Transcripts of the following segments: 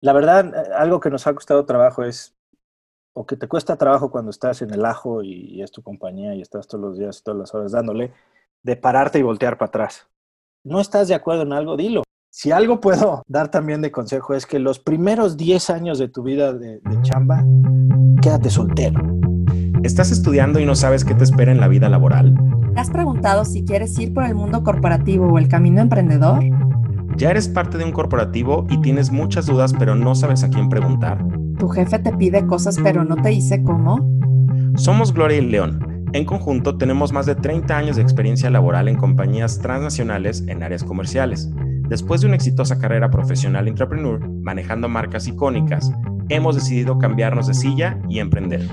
La verdad, algo que nos ha costado trabajo es, o que te cuesta trabajo cuando estás en el ajo y, y es tu compañía y estás todos los días, todas las horas dándole, de pararte y voltear para atrás. No estás de acuerdo en algo, dilo. Si algo puedo dar también de consejo es que los primeros 10 años de tu vida de, de chamba, quédate soltero. ¿Estás estudiando y no sabes qué te espera en la vida laboral? ¿Te has preguntado si quieres ir por el mundo corporativo o el camino emprendedor? ¿Ya eres parte de un corporativo y tienes muchas dudas pero no sabes a quién preguntar? ¿Tu jefe te pide cosas pero no te dice cómo? Somos Gloria y León. En conjunto tenemos más de 30 años de experiencia laboral en compañías transnacionales en áreas comerciales. Después de una exitosa carrera profesional entrepreneur, manejando marcas icónicas, hemos decidido cambiarnos de silla y emprender.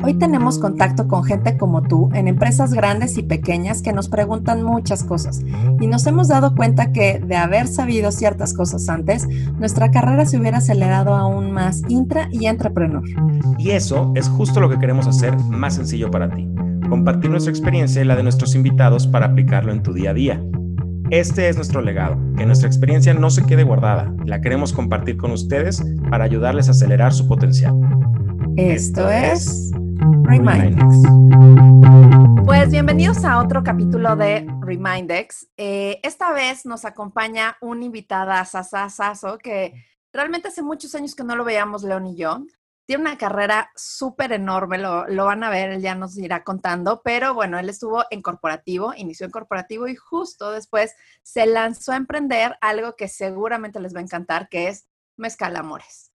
Hoy tenemos contacto con gente como tú en empresas grandes y pequeñas que nos preguntan muchas cosas y nos hemos dado cuenta que de haber sabido ciertas cosas antes, nuestra carrera se hubiera acelerado aún más intra y entrepreneur. Y eso es justo lo que queremos hacer más sencillo para ti, compartir nuestra experiencia y la de nuestros invitados para aplicarlo en tu día a día. Este es nuestro legado, que nuestra experiencia no se quede guardada, la queremos compartir con ustedes para ayudarles a acelerar su potencial. Esto es Remindex. Pues bienvenidos a otro capítulo de Remindex. Eh, esta vez nos acompaña un invitada sasasazo que realmente hace muchos años que no lo veíamos León y yo. Tiene una carrera súper enorme, lo, lo, van a ver, él ya nos irá contando, pero bueno, él estuvo en corporativo, inició en corporativo y justo después se lanzó a emprender algo que seguramente les va a encantar, que es Mezcal Amores,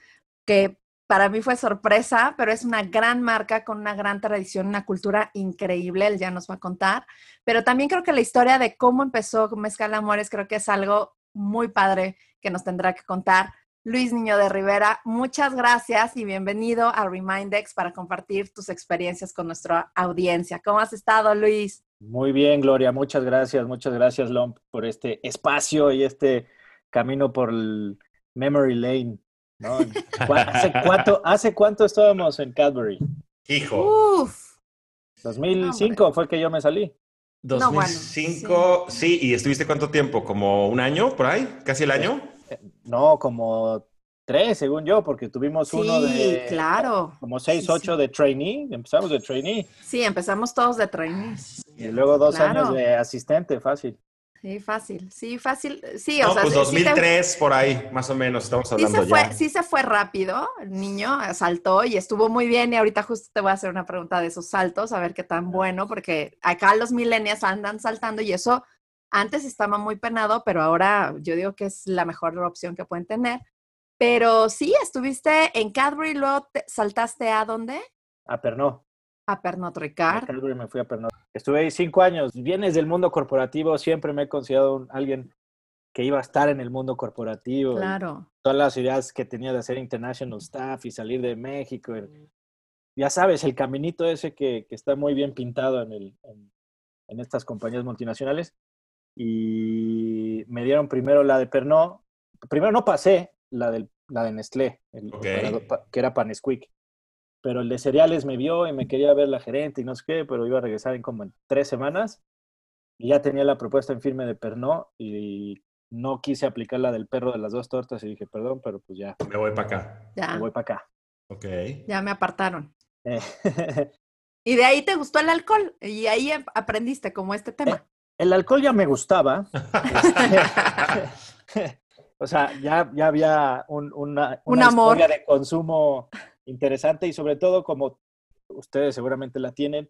que para mí fue sorpresa, pero es una gran marca con una gran tradición, una cultura increíble, él ya nos va a contar. Pero también creo que la historia de cómo empezó Mezcal Amores creo que es algo muy padre que nos tendrá que contar. Luis Niño de Rivera, muchas gracias y bienvenido a Remindex para compartir tus experiencias con nuestra audiencia. ¿Cómo has estado, Luis? Muy bien, Gloria, muchas gracias, muchas gracias, Lom, por este espacio y este camino por el Memory Lane. ¿No? ¿Hace, cuánto, ¿Hace cuánto estábamos en Cadbury? Hijo. Uf. 2005 no, fue que yo me salí. 2005, no, bueno, sí. sí. ¿Y estuviste cuánto tiempo? ¿Como un año por ahí? ¿Casi el año? No, como tres, según yo, porque tuvimos sí, uno de... claro. Como seis, sí, ocho de trainee. Empezamos de trainee. Sí, empezamos todos de trainee. Y luego dos claro. años de asistente, fácil. Sí, fácil, sí, fácil, sí, no, o sea, pues sí, 2003 sí te, por ahí, más o menos, estamos hablando sí se fue, ya. Sí se fue rápido, el niño saltó y estuvo muy bien y ahorita justo te voy a hacer una pregunta de esos saltos, a ver qué tan bueno, porque acá los millennials andan saltando y eso antes estaba muy penado, pero ahora yo digo que es la mejor opción que pueden tener. Pero sí, estuviste en Cadbury, luego te, saltaste a dónde? A Pernod. A Pernod Ricard. Me fui a Pernod. Estuve ahí cinco años. Vienes del mundo corporativo, siempre me he considerado un, alguien que iba a estar en el mundo corporativo. Claro. Todas las ideas que tenía de hacer international staff y salir de México. Ya sabes, el caminito ese que, que está muy bien pintado en, el, en, en estas compañías multinacionales. Y me dieron primero la de Pernod. Primero no pasé la, del, la de Nestlé, el, okay. que era Panesquick pero el de cereales me vio y me quería ver la gerente y no sé qué, pero iba a regresar en como en tres semanas y ya tenía la propuesta en firme de Pernod y no quise aplicar la del perro de las dos tortas y dije, perdón, pero pues ya. Me voy para acá. Ya. Me voy para acá. Ok. Ya me apartaron. Eh. y de ahí te gustó el alcohol y ahí aprendiste como este tema. Eh, el alcohol ya me gustaba. o sea, ya, ya había un, una, un una amor historia de consumo interesante y sobre todo como ustedes seguramente la tienen,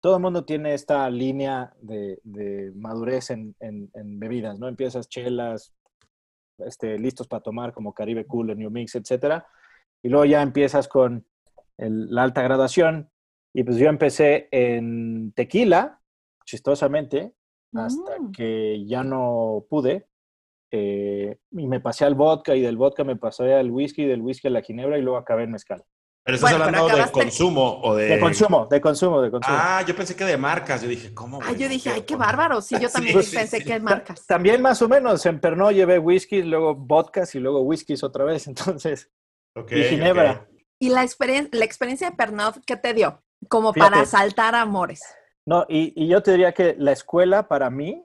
todo el mundo tiene esta línea de, de madurez en, en, en, bebidas, ¿no? Empiezas chelas, este, listos para tomar como Caribe Cooler, New Mix, etcétera, y luego ya empiezas con el, la alta graduación y pues yo empecé en tequila, chistosamente, hasta mm. que ya no pude, eh, y me pasé al vodka y del vodka me pasé al whisky, del whisky a la ginebra y luego acabé en mezcal. Pero estás bueno, hablando pero de consumo o de... De consumo, de consumo, de consumo. Ah, yo pensé que de marcas. Yo dije, ¿cómo? Ah, yo dije, ay, qué bárbaro. Sí, yo también sí, pensé sí, que de marcas. También más o menos. En Pernod llevé whisky, luego vodkas y luego whiskies otra vez. Entonces, okay, y ginebra. Okay. ¿Y la, experien la experiencia de Pernod qué te dio? Como Fíjate. para saltar amores. No, y, y yo te diría que la escuela para mí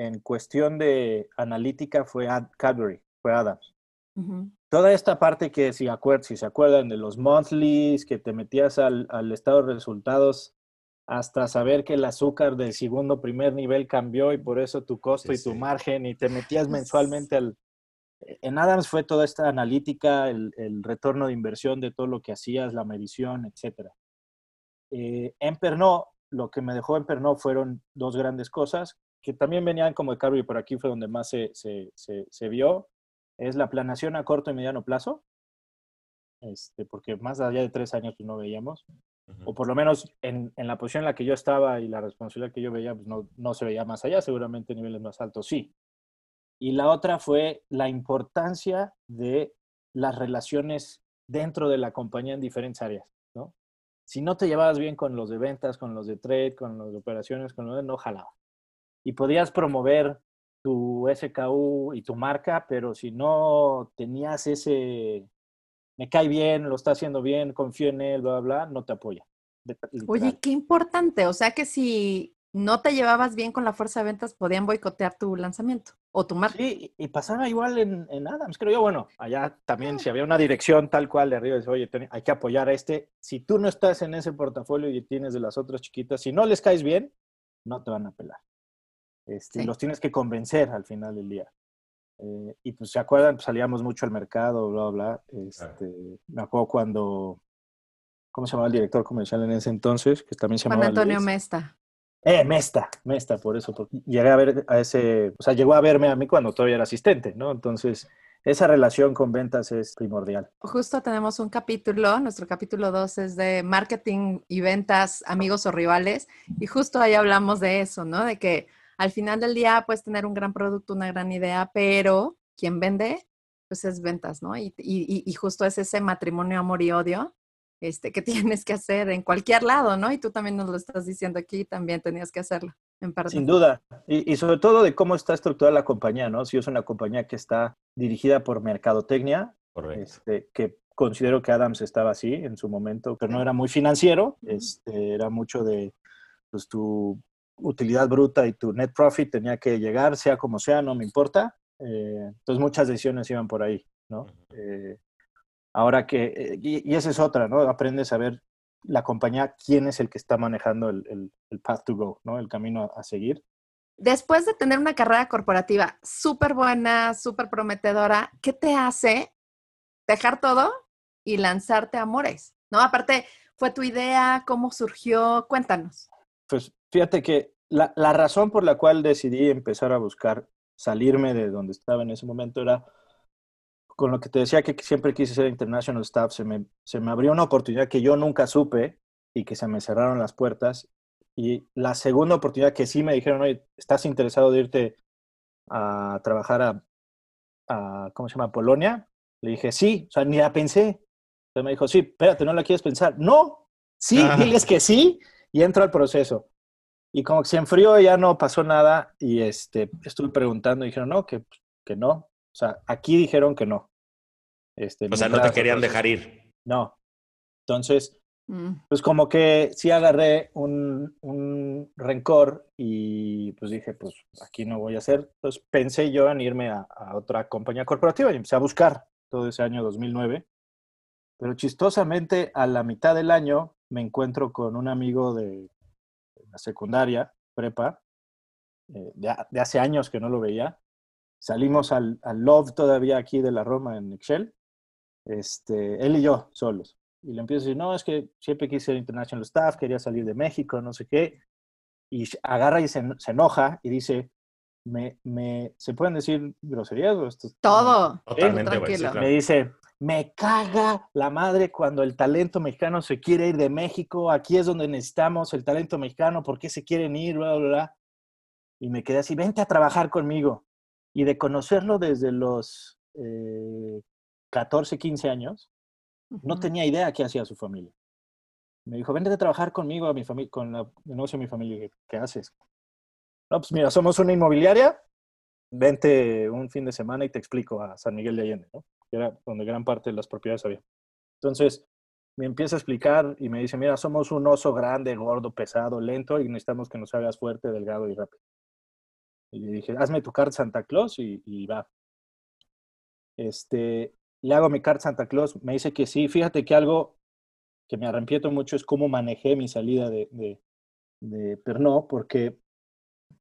en cuestión de analítica fue Ad Cadbury, fue Adams. Toda esta parte que si, si se acuerdan de los monthlies, que te metías al, estado de resultados hasta saber que el azúcar del segundo primer nivel cambió y por eso tu costo y tu margen y te metías mensualmente al... En Adams fue toda esta analítica, el, retorno de inversión de todo lo que hacías, la medición, etc. Eh, en Pernod, lo que me dejó en Pernod fueron dos grandes cosas que también venían como de y por aquí fue donde más se, se, se vio es la planación a corto y mediano plazo, este, porque más allá de tres años pues, no veíamos, o por lo menos en, en, la posición en la que yo estaba y la responsabilidad que yo veía, pues no, no se veía más allá, seguramente niveles más altos sí. Y la otra fue la importancia de las relaciones dentro de la compañía en diferentes áreas, ¿no? Si no te llevabas bien con los de ventas, con los de trade, con los de operaciones, con los de no jalaba. Y podías promover tu SKU y tu marca, pero si no tenías ese, me cae bien, lo está haciendo bien, confío en él, bla, bla, bla, no te apoya. Oye, qué importante. O sea que si no te llevabas bien con la fuerza de ventas, podían boicotear tu lanzamiento o tu marca. Sí, y pasaba igual en, en Adams, creo yo. Bueno, allá también, si había una dirección tal cual de arriba, dice, oye, hay que apoyar a este. Si tú no estás en ese portafolio y tienes de las otras chiquitas, si no les caes bien, no te van a pelar. Este, los tienes que convencer al final del día. Eh, y pues se acuerdan, pues, salíamos mucho al mercado, bla, bla. Este, Me acuerdo cuando, ¿cómo se llamaba el director comercial en ese entonces? Que también se llamaba Juan Antonio Mesta. Eh, Mesta, Mesta, por eso. llegué a ver a ese, o sea, llegó a verme a mí cuando todavía era asistente, ¿no? Entonces, esa relación con ventas es primordial. Justo tenemos un capítulo, nuestro capítulo 2 es de marketing y ventas, amigos o rivales, y justo ahí hablamos de eso, ¿no? De que al final del día puedes tener un gran producto, una gran idea, pero quien vende, pues es ventas, ¿no? Y, y, justo es ese matrimonio, amor y odio este, que tienes que hacer en cualquier lado, ¿no? Y tú también nos lo estás diciendo aquí, también tenías que hacerlo, en parte. Sin duda. Y, y, sobre todo de cómo está estructurada la compañía, ¿no? Si es una compañía que está dirigida por mercadotecnia, este, que considero que Adams estaba así en su momento, pero no era muy financiero, este, era mucho de pues, tu utilidad bruta y tu net profit tenía que llegar, sea como sea, no me importa. Eh, entonces muchas decisiones iban por ahí, ¿no? Eh, ahora que, eh, y, esa es otra, ¿no? Aprendes a ver la compañía, quién es el que está manejando el, el, path to go, ¿no? El camino a, seguir. Después de tener una carrera corporativa súper buena, súper prometedora, ¿qué te hace dejar todo y lanzarte a Amores? ¿No? Aparte, ¿fue tu idea? ¿Cómo surgió? Cuéntanos. Pues fíjate que la, razón por la cual decidí empezar a buscar salirme de donde estaba en ese momento era con lo que te decía que siempre quise ser international staff, se me, se me abrió una oportunidad que yo nunca supe y que se me cerraron las puertas. Y la segunda oportunidad que sí me dijeron, oye, ¿estás interesado de irte a trabajar a, a ¿cómo se llama? Polonia? Le dije, sí, o sea, ni la pensé. Entonces me dijo, sí, espérate, ¿no la quieres pensar? No, sí, diles que sí y entro al proceso. Y como que se enfrió, ya no pasó nada y este, estuve preguntando y dijeron, no, que, que no. O sea, aquí dijeron que no. Este, o sea, no te querían dejar ir. No. Entonces, mm. pues como que sí agarré un, un, rencor y pues dije, pues aquí no voy a hacer. Entonces pensé yo en irme a, a otra compañía corporativa y empecé a buscar todo ese año 2009. Pero chistosamente, a la mitad del año me encuentro con un amigo de la secundaria, prepa, eh, de, hace años que no lo veía. Salimos al, al, Love todavía aquí de la Roma en Excel, este, él y yo solos. Y le empiezo a decir, no, es que siempre quise ser international staff, quería salir de México, no sé qué. Y agarra y se, se enoja y dice, me, me, ¿se pueden decir groserías? O esto? Todo. Totalmente. Tranquilo. Me dice, me caga la madre cuando el talento mexicano se quiere ir de México. Aquí es donde necesitamos el talento mexicano. ¿Por qué se quieren ir? Bla, bla, bla. Y me quedé así, vente a trabajar conmigo. Y de conocerlo desde los 14, eh, 15 años, no tenía idea qué hacía su familia. Me dijo, vente a trabajar conmigo, a mi familia, con la, el negocio de mi familia. ¿Qué haces? No, pues mira, somos una inmobiliaria. Vente un fin de semana y te explico a San Miguel de Allende, ¿no? Que era donde gran parte de las propiedades había. Entonces, me empieza a explicar y me dice, mira, somos un oso grande, gordo, pesado, lento y necesitamos que nos hagas fuerte, delgado y rápido. Y le dije, hazme tu carta Santa Claus y, va. Este, le hago mi carta Santa Claus, me dice que sí. Fíjate que algo que me arrepiento mucho es cómo manejé mi salida de, de, de Pernod, porque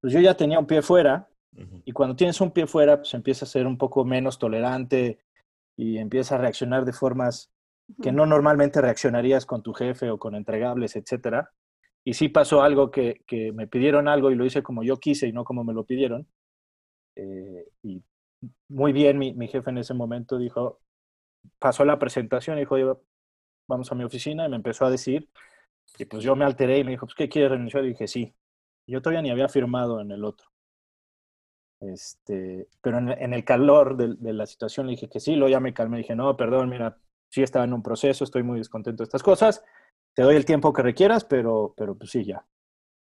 pues yo ya tenía un pie fuera y cuando tienes un pie fuera, pues empieza a ser un poco menos tolerante y empieza a reaccionar de formas que no normalmente reaccionarías con tu jefe o con entregables, etcétera. Y sí pasó algo que, que me pidieron algo y lo hice como yo quise y no como me lo pidieron. Eh, y muy bien, mi, mi, jefe en ese momento dijo, pasó la presentación y dijo, vamos a mi oficina y me empezó a decir, y pues yo me alteré y me dijo, pues, ¿qué quieres renunciar? Y dije, sí. Yo todavía ni había firmado en el otro. Este, pero en, en el calor de, de, la situación le dije que sí, luego ya me calmé, dije, no, perdón, mira, sí estaba en un proceso, estoy muy descontento de estas cosas, te doy el tiempo que requieras, pero, pero pues sí, ya.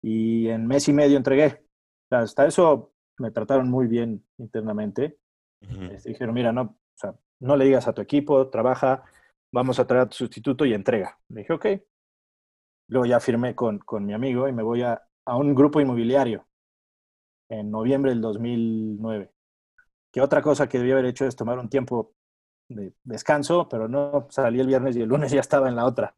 Y en mes y medio entregué. Hasta eso me trataron muy bien internamente. Uh -huh. dijeron, mira, no, o sea, no le digas a tu equipo, trabaja, vamos a traer a tu sustituto y entrega. Le dije, ok. Luego ya firmé con, con mi amigo y me voy a, a un grupo inmobiliario en noviembre del 2009. Que otra cosa que debía haber hecho es tomar un tiempo de descanso, pero no salí el viernes y el lunes ya estaba en la otra,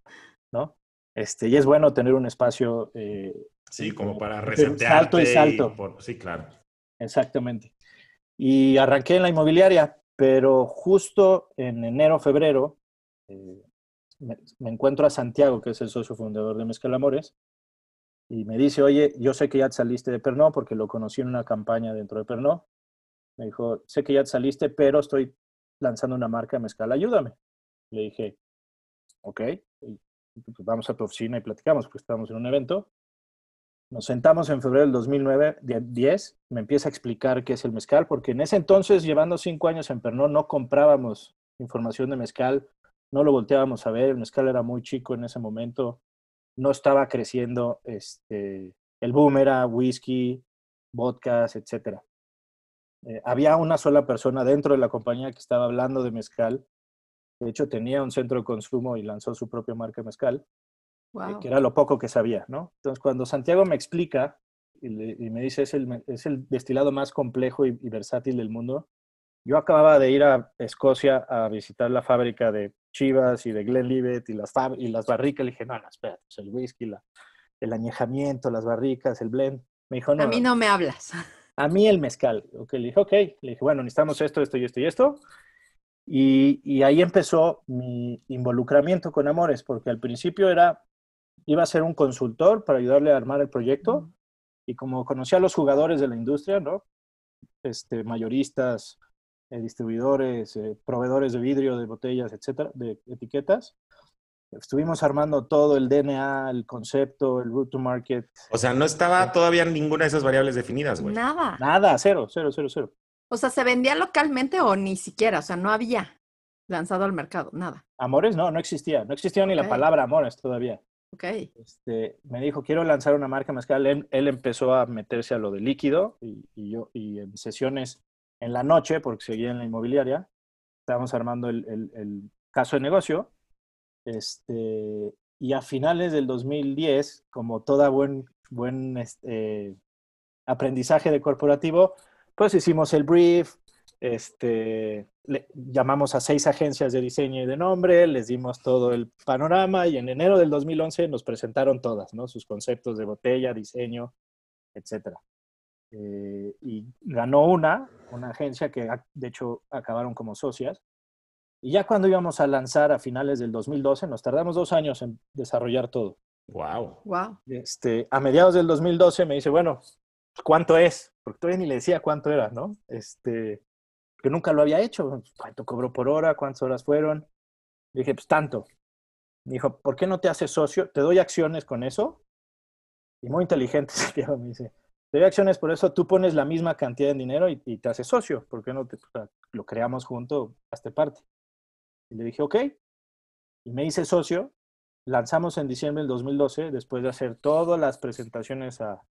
¿no? Este, y es bueno tener un espacio. Eh, sí, como para resetearte. Salto y salto. Y por, sí, claro. Exactamente. Y arranqué en la inmobiliaria, pero justo en enero, febrero, eh, me, me, encuentro a Santiago, que es el socio fundador de Mezcal Amores, y me dice, oye, yo sé que ya te saliste de Pernod porque lo conocí en una campaña dentro de Pernod. Me dijo, sé que ya te saliste, pero estoy lanzando una marca de mezcal, ayúdame. Le dije, ok, pues vamos a tu oficina y platicamos, porque estábamos en un evento. Nos sentamos en febrero del 2009, 10, me empieza a explicar qué es el mezcal, porque en ese entonces, llevando cinco años en Pernod, no comprábamos información de mezcal, no lo volteábamos a ver, el mezcal era muy chico en ese momento, no estaba creciendo, este, el boom era whisky, vodkas, etcétera. Eh, había una sola persona dentro de la compañía que estaba hablando de mezcal. De hecho, tenía un centro de consumo y lanzó su propia marca mezcal, wow. eh, que era lo poco que sabía, ¿no? Entonces, cuando Santiago me explica y, le, y me dice es el, es el destilado más complejo y, y, versátil del mundo, yo acababa de ir a Escocia a visitar la fábrica de Chivas y de Glenlivet y las, y las barricas. Le dije, no, no, espérate, pues el whisky, la, el añejamiento, las barricas, el blend. Me dijo, no. A mí no me hablas. A mí el mezcal. Okay, le dije, ok. Le dije, bueno, necesitamos esto, esto y esto y esto. Y, y, ahí empezó mi involucramiento con Amores, porque al principio era, iba a ser un consultor para ayudarle a armar el proyecto. Mm. Y como conocía a los jugadores de la industria, ¿no? Este, mayoristas, eh, distribuidores, eh, proveedores de vidrio, de botellas, etcétera, de etiquetas, Estuvimos armando todo el DNA, el concepto, el route to market. O sea, no estaba todavía ninguna de esas variables definidas, güey. Nada. Nada, cero, cero, cero, cero. O sea, ¿se vendía localmente o ni siquiera? O sea, no había lanzado al mercado, nada. Amores, no, no existía. No existía okay. ni la palabra amores todavía. Ok. Este, me dijo, quiero lanzar una marca mezcal. Él, él empezó a meterse a lo de líquido y, y, yo, y en sesiones en la noche, porque seguía en la inmobiliaria, estábamos armando el, caso de negocio este, y a finales del 2010, como toda buen, este, aprendizaje de corporativo, pues hicimos el brief, este, llamamos a seis agencias de diseño y de nombre, les dimos todo el panorama y en enero del 2011 nos presentaron todas, ¿no? Sus conceptos de botella, diseño, etc. Eh, y ganó una, una agencia que de hecho acabaron como socias, y ya cuando íbamos a lanzar a finales del 2012, nos tardamos dos años en desarrollar todo. Wow. Wow. Este, a mediados del 2012 me dice, bueno, ¿cuánto es? Porque todavía ni le decía cuánto era, ¿no? Este, que nunca lo había hecho. ¿Cuánto cobró por hora? ¿Cuántas horas fueron? Le dije, pues tanto. Me dijo, ¿por qué no te haces socio? Te doy acciones con eso. Y muy inteligente, me dice, te doy acciones por eso, tú pones la misma cantidad de dinero y, y te haces socio. ¿Por qué no te, o sea, lo creamos junto a esta parte? Y le dije, ok. Y me hice socio. Lanzamos en diciembre del 2012, después de hacer todas las presentaciones a,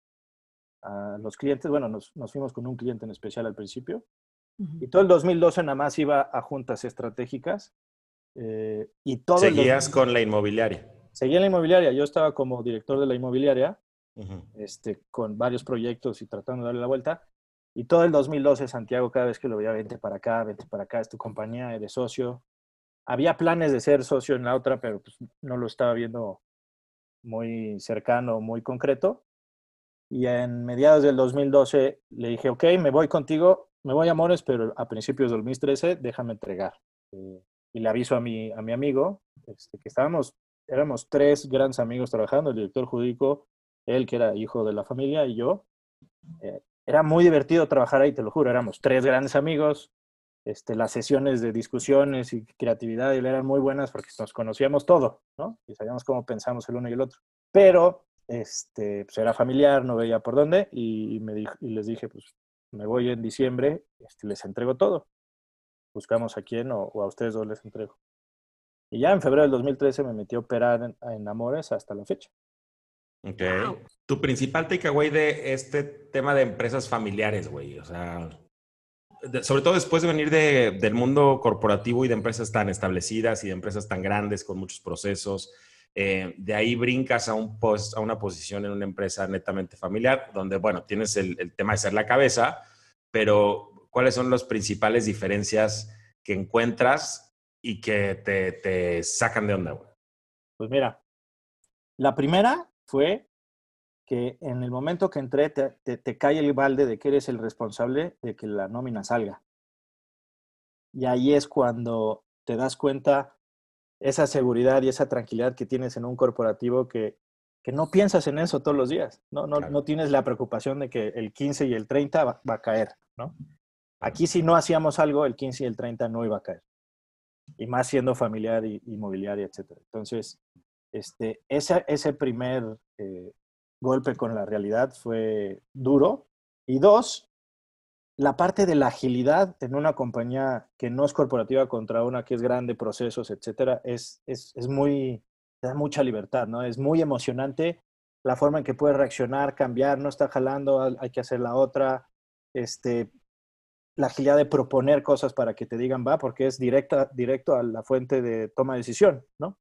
a los clientes. Bueno, nos, nos, fuimos con un cliente en especial al principio. Uh -huh. Y todo el 2012 nada más iba a juntas estratégicas. Eh, y todo ¿Seguías con la inmobiliaria? Seguía en la inmobiliaria. Yo estaba como director de la inmobiliaria, este, con varios proyectos y tratando de darle la vuelta. Y todo el 2012, Santiago, cada vez que lo veía, vente para acá, vente para acá, es tu compañía, eres socio. Había planes de ser socio en la otra, pero pues no lo estaba viendo muy cercano, muy concreto. Y en mediados del 2012 le dije, ok, me voy contigo, me voy a pero a principios del 2013 déjame entregar. Y le aviso a mi, a mi amigo, este, que estábamos, éramos tres grandes amigos trabajando, el director jurídico, él que era hijo de la familia y yo. Eh, era muy divertido trabajar ahí, te lo juro, éramos tres grandes amigos, este, las sesiones de discusiones y creatividad eran muy buenas porque nos conocíamos todo, ¿no? Y sabíamos cómo pensamos el uno y el otro. Pero este, pues era familiar, no veía por dónde y, me dijo, y les dije, pues me voy en diciembre, este, les entrego todo. Buscamos a quién o, a ustedes dos les entrego. Y ya en febrero del 2013 me metí a operar en, en Amores hasta la fecha. Ok. Tu principal takeaway de este tema de empresas familiares, güey. O sea, sobre todo después de venir del mundo corporativo y de empresas tan establecidas y de empresas tan grandes con muchos procesos, eh, de ahí brincas a, un post, a una posición en una empresa netamente familiar, donde, bueno, tienes el, tema de ser la cabeza, pero ¿cuáles son las principales diferencias que encuentras y que te, te sacan de onda, güey? Pues mira, la primera fue que en el momento que entré te, cae el balde de que eres el responsable de que la nómina salga. Y ahí es cuando te das cuenta esa seguridad y esa tranquilidad que tienes en un corporativo que, que no piensas en eso todos los días, ¿no? No, no tienes la preocupación de que el 15 y el 30 va, a caer, ¿no? Aquí si no hacíamos algo, el 15 y el 30 no iba a caer. Y más siendo familiar y inmobiliaria, etc. Entonces, este, ese, ese primer eh, golpe con la realidad fue duro. Y dos, la parte de la agilidad en una compañía que no es corporativa contra una que es grande, procesos, etcétera, es, es, es muy, da mucha libertad, ¿no? Es muy emocionante la forma en que puedes reaccionar, cambiar, no está jalando, hay que hacer la otra, este, la agilidad de proponer cosas para que te digan va, porque es directa, directo a la fuente de toma de decisión, ¿no?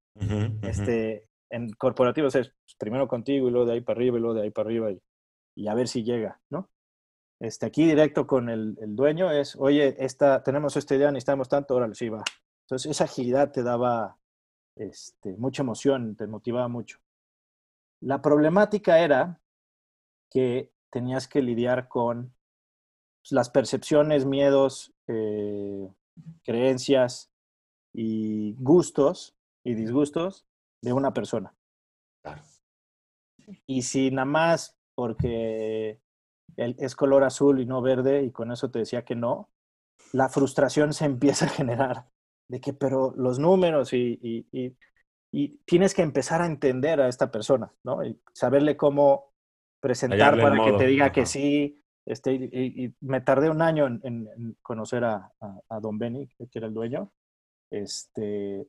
Este, en corporativos es pues, primero contigo y luego de ahí para arriba y luego de ahí para arriba y, a ver si llega, ¿no? Este, aquí directo con el, dueño es, oye, esta, tenemos esta idea, necesitamos tanto, órale, sí va. Entonces esa agilidad te daba este, mucha emoción, te motivaba mucho. La problemática era que tenías que lidiar con pues, las percepciones, miedos, eh, creencias y gustos y disgustos de una persona. Y si nada más porque es color azul y no verde y con eso te decía que no, la frustración se empieza a generar de que, pero los números y, y, y, tienes que empezar a entender a esta persona, ¿no? Y saberle cómo presentar para que te diga que sí. Este, y, me tardé un año en, conocer a, a, Don Benny, que era el dueño. Este,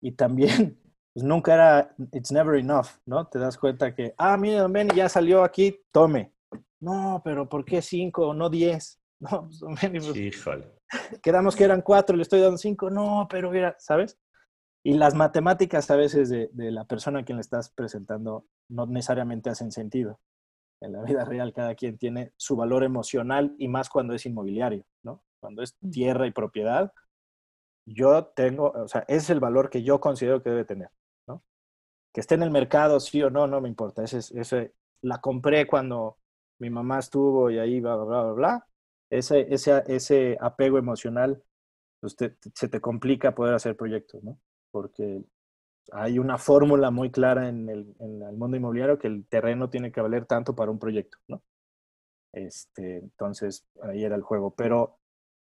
y también pues nunca era, it's never enough, ¿no? Te das cuenta que, ah, mira, Don Benny ya salió aquí, tome. No, pero ¿por qué cinco, no diez? No, pues, Don Benny, pues, Híjole. quedamos que eran cuatro, le estoy dando cinco, no, pero mira, ¿sabes? Y las matemáticas a veces de, de la persona a quien le estás presentando no necesariamente hacen sentido. En la vida real cada quien tiene su valor emocional y más cuando es inmobiliario, ¿no? Cuando es mm. tierra y propiedad, yo tengo, o sea, es el valor que yo considero que debe tener que esté en el mercado, sí o no, no me importa. Ese, ese, la compré cuando mi mamá estuvo y ahí, bla, bla, bla, bla. Ese, ese, ese apego emocional, pues se te complica poder hacer proyectos, ¿no? Porque hay una fórmula muy clara en el, en el, mundo inmobiliario que el terreno tiene que valer tanto para un proyecto, ¿no? Este, entonces, ahí era el juego. Pero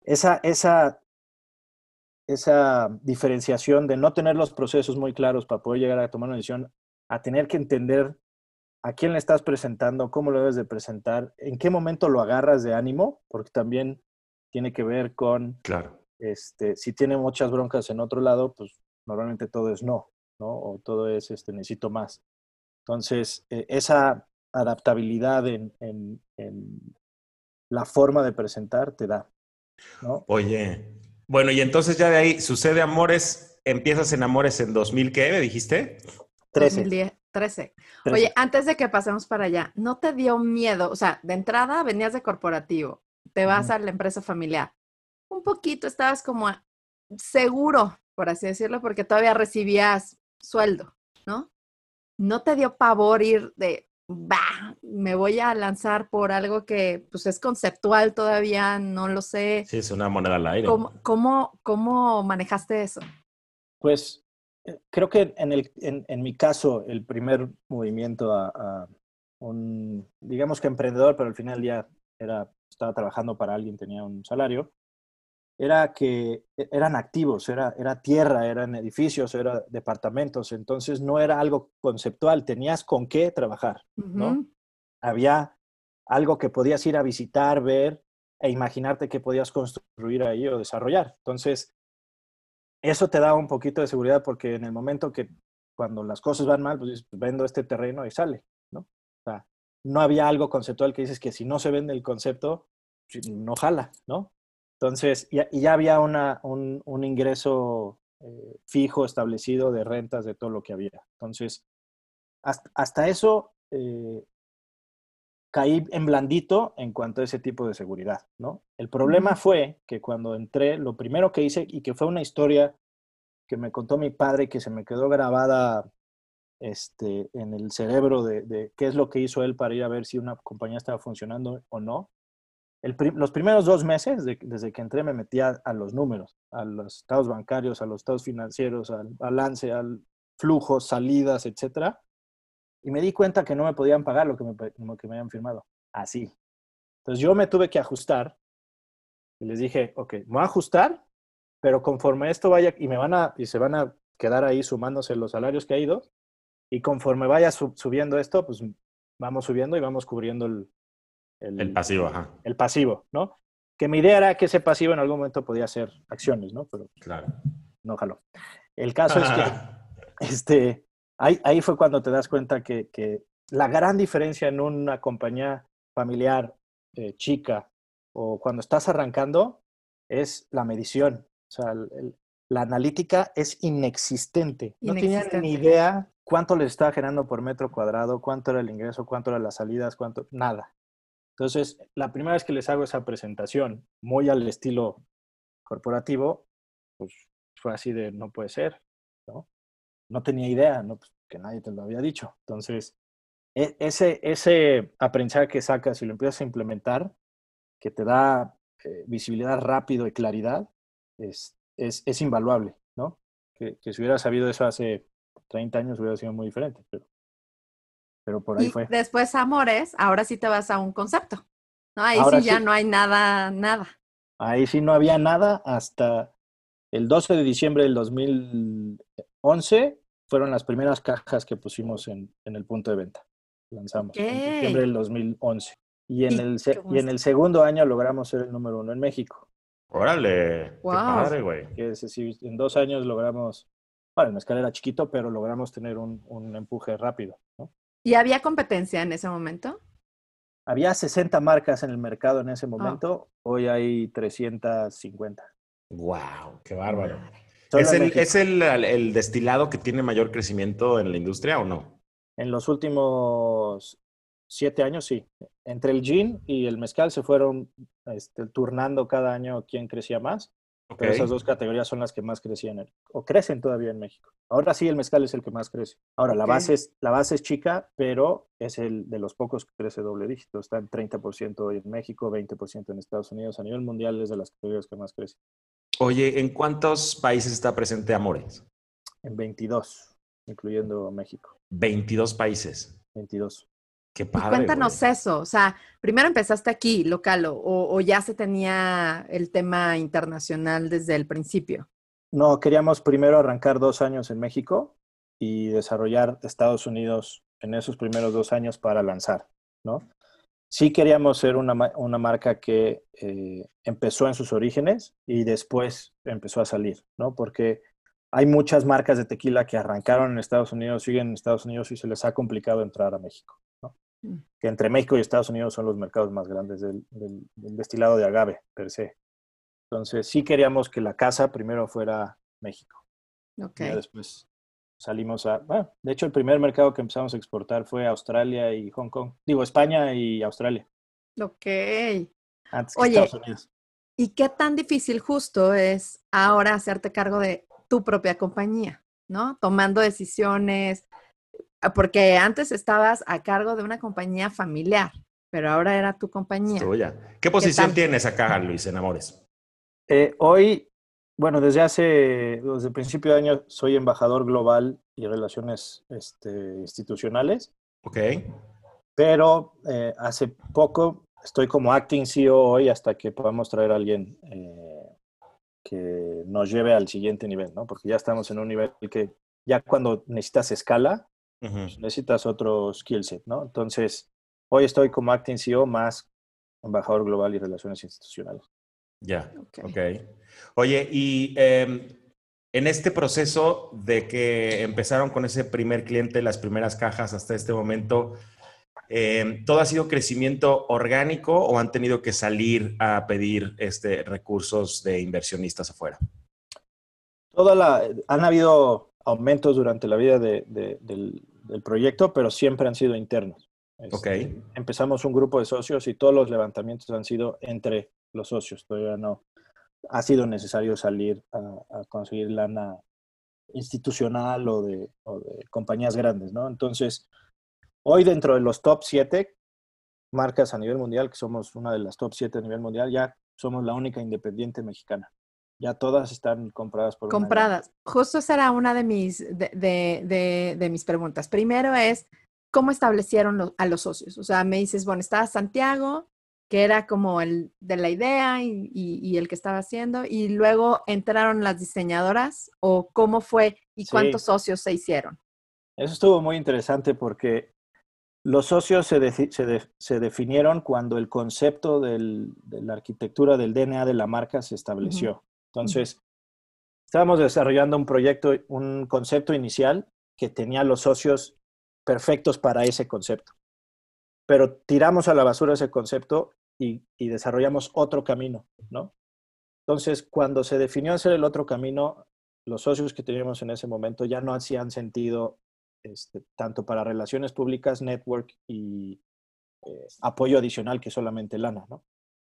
esa, esa esa diferenciación de no tener los procesos muy claros para poder llegar a tomar una decisión, a tener que entender a quién le estás presentando, cómo lo debes de presentar, en qué momento lo agarras de ánimo, porque también tiene que ver con, claro. este, si tiene muchas broncas en otro lado, pues normalmente todo es no, ¿no? O todo es, este, necesito más. Entonces, e, esa adaptabilidad en, en, en, la forma de presentar te da, ¿no? Oye, bueno, y entonces ya de ahí sucede Amores, empiezas en Amores en 2000, ¿qué me dijiste? 13. 13. Oye, antes de que pasemos para allá, ¿no te dio miedo? O sea, de entrada venías de corporativo, te vas a la empresa familiar. Un poquito estabas como seguro, por así decirlo, porque todavía recibías sueldo, ¿no? ¿No te dio pavor ir de, va, me voy a lanzar por algo que pues es conceptual todavía, no lo sé? Sí, es una moneda al aire. ¿Cómo, cómo, manejaste eso? Pues eh, creo que en, el, en, mi caso, el primer movimiento a, un, digamos que emprendedor, pero al final ya era, estaba trabajando para alguien, tenía un salario, era que e, eran activos, era, era tierra, eran edificios, eran departamentos, entonces no era algo conceptual, tenías con qué trabajar, ¿no? Había algo que podías ir a visitar, ver e imaginarte que podías construir ahí o desarrollar. Entonces, eso te da un poquito de seguridad porque en el momento que cuando las cosas van mal, pues, pues vendo este terreno y sale, ¿no? O sea, no había algo conceptual que dices que si no se vende el concepto, no jala, ¿no? Entonces, ya, ya había una, un, un, ingreso eh, fijo establecido de rentas de todo lo que había. Entonces, hasta, hasta eso eh, caí en blandito en cuanto a ese tipo de seguridad, ¿no? El problema fue que cuando entré, lo primero que hice, y que fue una historia que me contó mi padre, que se me quedó grabada este, en el cerebro de, de, qué es lo que hizo él para ir a ver si una compañía estaba funcionando o no, los primeros dos meses, desde que entré, me metía a los números, a los estados bancarios, a los estados financieros, al balance, al flujo, salidas, etcétera. Y me di cuenta que no me podían pagar lo que me, que me habían firmado. Así. Entonces yo me tuve que ajustar y les dije, ok, me voy a ajustar, pero conforme esto vaya y me van a, y se van a quedar ahí sumándose los salarios que ha ido, y conforme vaya subiendo esto, pues vamos subiendo y vamos cubriendo el, el, pasivo, ajá. El pasivo, ¿no? Que mi idea era que ese pasivo en algún momento podía ser acciones, ¿no? Pero claro. no jaló. El caso es que este, ahí, ahí fue cuando te das cuenta que, que la gran diferencia en una compañía familiar eh, chica o cuando estás arrancando es la medición. O sea, la analítica es inexistente. No tenían ni idea cuánto les estaba generando por metro cuadrado, cuánto era el ingreso, cuánto eran las salidas, cuánto, nada. Entonces, la primera vez que les hago esa presentación, muy al estilo corporativo, pues fue así de, no puede ser, ¿no? No tenía idea, ¿no? Pues, que nadie te lo había dicho. Entonces, e, ese, ese aprendizaje que sacas y lo empiezas a implementar, que te da eh, visibilidad rápido y claridad, es, es, es invaluable, ¿no? Que, que, si hubiera sabido eso hace 30 años hubiera sido muy diferente, pero pero por ahí y fue. Después Amores, ahora sí te vas a un concepto. ¿no? Ahí sí ya no hay nada, nada. Ahí sí no había nada hasta el 12 de diciembre del 2011 fueron las primeras cajas que pusimos en, en el punto de venta. Lanzamos en diciembre del 2011. Y en, el, y en el segundo año logramos ser el número uno en México. Órale, qué padre, güey. en dos años logramos, bueno, el mezcal era chiquito, pero logramos tener un, un empuje rápido, ¿no? ¿Y había competencia en ese momento? Había 60 marcas en el mercado en ese momento, hoy hay 350. ¡Wow! ¡Qué bárbaro! ¿Es, el, ¿Es el, destilado que tiene mayor crecimiento en la industria o no? En los últimos siete años, sí. Entre el gin y el mezcal se fueron este, turnando cada año quién crecía más. Pero esas dos categorías son las que más crecían o crecen todavía en México. Ahora sí el mezcal es el que más crece. Ahora la base es la base es chica, pero es el de los pocos que crece doble dígito. Está en 30% hoy en México, 20% en Estados Unidos. A nivel mundial es de las categorías que más crece. Oye, ¿en cuántos países está presente Amores? En 22, incluyendo México. 22 países. 22. Qué padre, cuéntanos eso, o sea, primero empezaste aquí, local, o, o, ya se tenía el tema internacional desde el principio. No, queríamos primero arrancar dos años en México y desarrollar Estados Unidos en esos primeros dos años para lanzar, ¿no? Sí queríamos ser una, una marca que eh, empezó en sus orígenes y después empezó a salir, ¿no? Porque hay muchas marcas de tequila que arrancaron en Estados Unidos, siguen en Estados Unidos y se les ha complicado entrar a México. Que entre México y Estados Unidos son los mercados más grandes del, destilado de agave, per se. Entonces, sí queríamos que la casa primero fuera México. Okay. Y después salimos a... Bueno, de hecho, el primer mercado que empezamos a exportar fue Australia y Hong Kong. Digo, España y Australia. Ok. Antes que Estados Unidos. ¿Y qué tan difícil justo es ahora hacerte cargo de tu propia compañía, ¿no? Tomando decisiones, porque antes estabas a cargo de una compañía familiar, pero ahora era tu compañía. Tuya. ¿Qué posición tienes acá, Luis, en Amores? Eh, hoy, bueno, desde hace, desde el principio de año, soy embajador global y relaciones este, institucionales. Ok. Pero eh, hace poco estoy como acting CEO hoy hasta que podamos traer a alguien eh, que nos lleve al siguiente nivel, ¿no? Porque ya estamos en un nivel que ya cuando necesitas escala, pues necesitas otro skill set, ¿no? Entonces, hoy estoy como acting CEO más embajador global y relaciones institucionales. Ya, ok. Oye, y em, en este proceso de que empezaron con ese primer cliente, las primeras cajas hasta este momento, Em, ¿Todo ha sido crecimiento orgánico o han tenido que salir a pedir este, recursos de inversionistas afuera? Toda la, han habido aumentos durante la vida del, proyecto, pero siempre han sido internos. Este, empezamos un grupo de socios y todos los levantamientos han sido entre los socios. Todavía no ha sido necesario salir a, conseguir lana institucional o de, o de compañías grandes, ¿no? Entonces, Hoy dentro de los top 7 marcas a nivel mundial, que somos una de las top 7 a nivel mundial, ya somos la única independiente mexicana. Ya todas están compradas por Compradas. Justo esa era una de mis, de, mis preguntas. Primero es, ¿cómo establecieron a los socios? O sea, me dices, bueno, estaba Santiago, que era como el de la idea y, el que estaba haciendo, y luego entraron las diseñadoras, o cómo fue y cuántos socios se hicieron. Eso estuvo muy interesante porque los socios se, definieron cuando el concepto de la arquitectura del DNA de la marca se estableció. Entonces, estábamos desarrollando un proyecto, un concepto inicial que tenía los socios perfectos para ese concepto. Pero tiramos a la basura ese concepto y, desarrollamos otro camino, ¿no? Entonces, cuando se definió hacer el otro camino, los socios que teníamos en ese momento ya no hacían sentido este, tanto para relaciones públicas, network y eh, apoyo adicional que solamente lana, ¿no?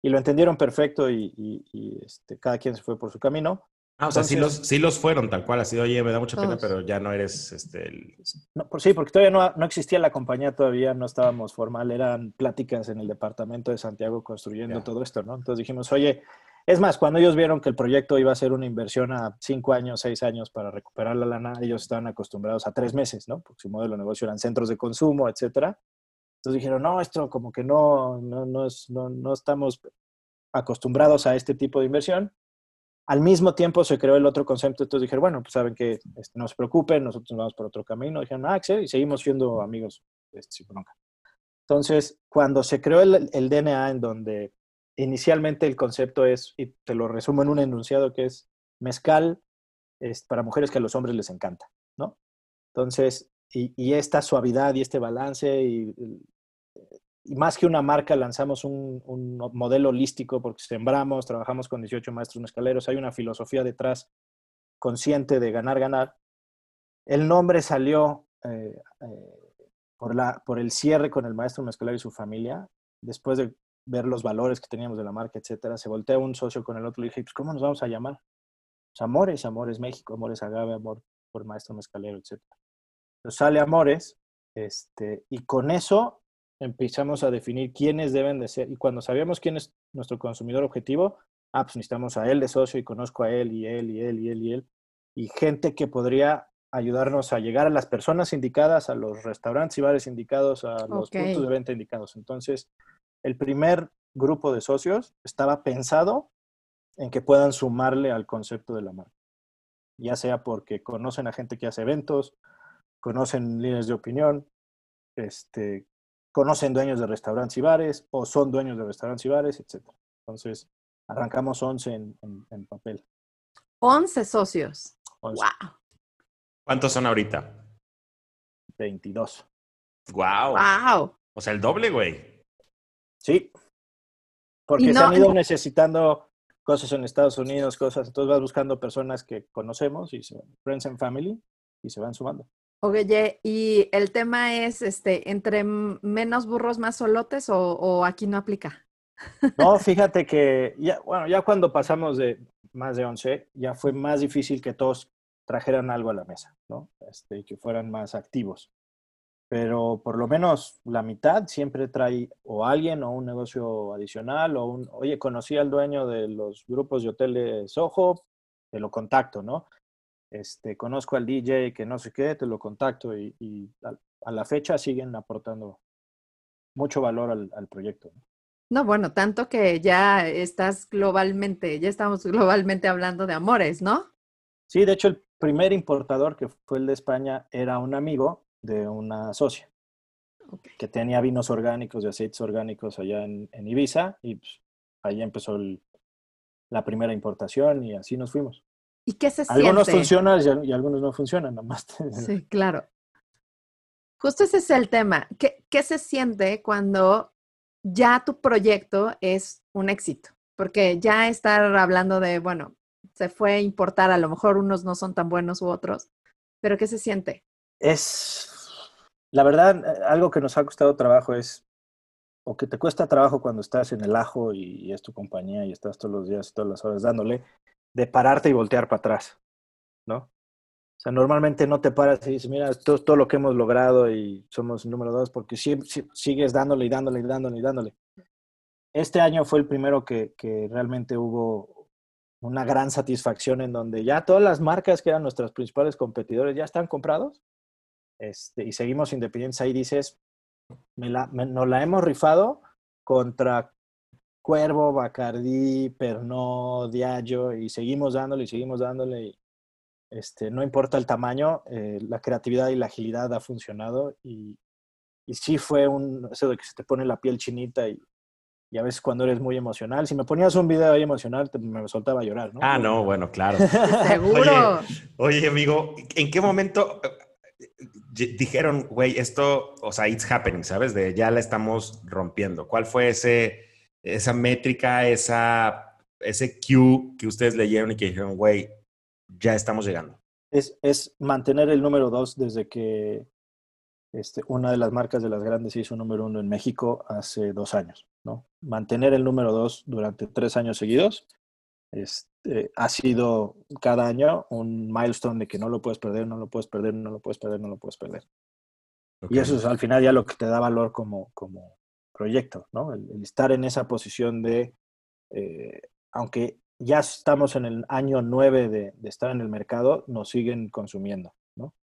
Y lo entendieron perfecto y, este, cada quien se fue por su camino. Ah, o sea, sí los, sí los fueron tal cual, ha sido, oye, me da mucha pena, pero ya no eres este... El... No, por, sí, porque todavía no, no, existía la compañía, todavía no estábamos formal, eran pláticas en el departamento de Santiago construyendo todo esto, ¿no? Entonces dijimos, oye, es más, cuando ellos vieron que el proyecto iba a ser una inversión a cinco años, seis años para recuperar la lana, ellos estaban acostumbrados a tres meses, ¿no? Porque su modelo de negocio eran centros de consumo, etcétera. Entonces dijeron, no, esto como que no, no, no, no, no estamos acostumbrados a este tipo de inversión. Al mismo tiempo se creó el otro concepto, entonces dijeron, bueno, pues saben que este, no se preocupen, nosotros vamos por otro camino. Dijeron, ah, sí, y seguimos siendo amigos este, sin bronca. Entonces, cuando se creó el, el DNA en donde inicialmente el concepto es, y te lo resumo en un enunciado que es, mezcal es para mujeres que a los hombres les encanta, ¿no? Entonces, y, esta suavidad y este balance, y, más que una marca, lanzamos un, modelo holístico porque sembramos, trabajamos con 18 maestros mezcaleros, hay una filosofía detrás consciente de ganar, ganar. El nombre salió eh, eh, por, la, por el cierre con el maestro mezcalero y su familia, después de ver los valores que teníamos de la marca, etcétera, se voltea un socio con el otro y le dije, pues, ¿cómo nos vamos a llamar? Pues, Amores, Amores México, Amores Agave, Amor por Maestro Mezcalero, etcétera. Entonces sale Amores, este, y con eso empezamos a definir quiénes deben de ser, y cuando sabíamos quién es nuestro consumidor objetivo, ah, pues necesitamos a él de socio y conozco a él y él y él y él y él, y gente que podría ayudarnos a llegar a las personas indicadas, a los restaurantes y bares indicados, a los puntos de venta indicados. Entonces, el primer grupo de socios estaba pensado en que puedan sumarle al concepto de la marca. Ya sea porque conocen a gente que hace eventos, conocen líneas de opinión, este, conocen dueños de restaurantes y bares o son dueños de restaurantes y bares, etc. Entonces, arrancamos 11 en, papel. 11 socios. ¡Wow! ¿Cuántos son ahorita? 22. ¡Wow! ¡Wow! O sea, el doble, güey. Sí, porque se han ido necesitando cosas en Estados Unidos, cosas, entonces vas buscando personas que conocemos y friends and family y se van sumando. Oye, y el tema es, este, entre menos burros más solotes o, aquí no aplica. No, fíjate que ya, bueno, ya cuando pasamos de más de 11, ya fue más difícil que todos trajeran algo a la mesa, ¿no? Este, que fueran más activos. Pero por lo menos la mitad siempre trae o alguien o un negocio adicional o un, oye, conocí al dueño de los grupos de hoteles Soho, te lo contacto, ¿no? Este, conozco al DJ que no sé qué, te lo contacto y, a, la fecha siguen aportando mucho valor al, al proyecto. ¿no? No, bueno, tanto que ya estás globalmente, ya estamos globalmente hablando de amores, ¿no? Sí, de hecho el primer importador que fue el de España era un amigo de una socia que tenía vinos orgánicos y aceites orgánicos allá en, Ibiza y pues, ahí empezó la primera importación y así nos fuimos. ¿Y qué se algunos funcionan y, algunos no funcionan, nomás. Sí, claro. Justo ese es el tema. ¿Qué, ¿Qué se siente cuando ya tu proyecto es un éxito, porque ya estar hablando de, bueno, se fue a importar, a lo mejor unos no son tan buenos u otros, pero ¿qué se siente? Es, la verdad, algo que nos ha costado trabajo es, o que te cuesta trabajo cuando estás en el ajo y, es tu compañía y estás todos los días, todas las horas dándole, de pararte y voltear para atrás, ¿no? O sea, normalmente no te paras y dices, mira, esto es todo lo que hemos logrado y somos número dos, porque sigues dándole y dándole y dándole y dándole. Este año fue el primero que, que realmente hubo una gran satisfacción en donde ya todas las marcas que eran nuestros principales competidores ya están comprados este, y seguimos independientes. Ahí dices, me la, nos la hemos rifado contra Cuervo, Bacardí, Pernod, Diageo y seguimos dándole y seguimos dándole. Y, este, no importa el tamaño, eh, la creatividad y la agilidad ha funcionado y, y sí fue un, eso de que se te pone la piel chinita y, y a veces cuando eres muy emocional, si me ponías un video ahí emocional, me soltaba a llorar, ¿no? Ah, no, bueno, claro. Seguro. Oye, amigo, ¿en qué momento eh, dijeron, güey, esto, o sea, it's happening, ¿sabes? De ya la estamos rompiendo. ¿Cuál fue ese, esa métrica, esa, ese cue que ustedes leyeron y que dijeron, güey, ya estamos llegando? Es, es mantener el número dos desde que este, una de las marcas de las grandes hizo número uno en México hace dos años, ¿no? Mantener el número dos durante tres años seguidos este, ha sido cada año un milestone de que no lo puedes perder, no lo puedes perder, no lo puedes perder, no lo puedes perder. Y eso es al final ya lo que te da valor como, como proyecto, ¿no? El, estar en esa posición de, eh, aunque ya estamos en el año nueve de, estar en el mercado, nos siguen consumiendo, ¿no?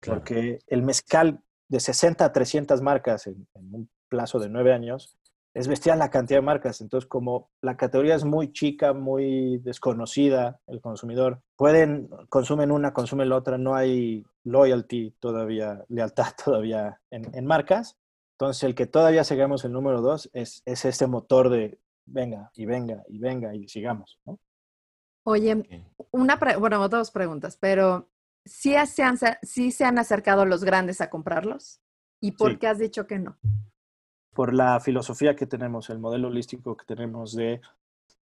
Porque el mezcal de 60 a 300 marcas en, un plazo de nueve años, es bestial la cantidad de marcas. Entonces, como la categoría es muy chica, muy desconocida, el consumidor, pueden, consumen una, consumen la otra, no hay loyalty todavía, lealtad todavía en, marcas. Entonces, el que todavía sigamos el número dos es, es este motor de venga y venga y venga y sigamos. ¿no? Oye, una bueno, dos preguntas, pero ¿sí se, han, se han acercado los grandes a comprarlos? ¿Y por qué has dicho que no? Por la filosofía que tenemos, el modelo holístico que tenemos de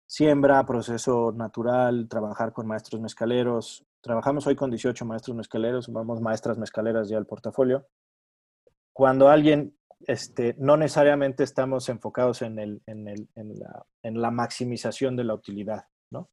siembra, proceso natural, trabajar con maestros mezcaleros. Trabajamos hoy con 18 maestros mezcaleros, vamos maestras mezcaleras ya al portafolio. Cuando alguien, este, no necesariamente estamos enfocados en, el, en, el, en, la, en la maximización de la utilidad, ¿no?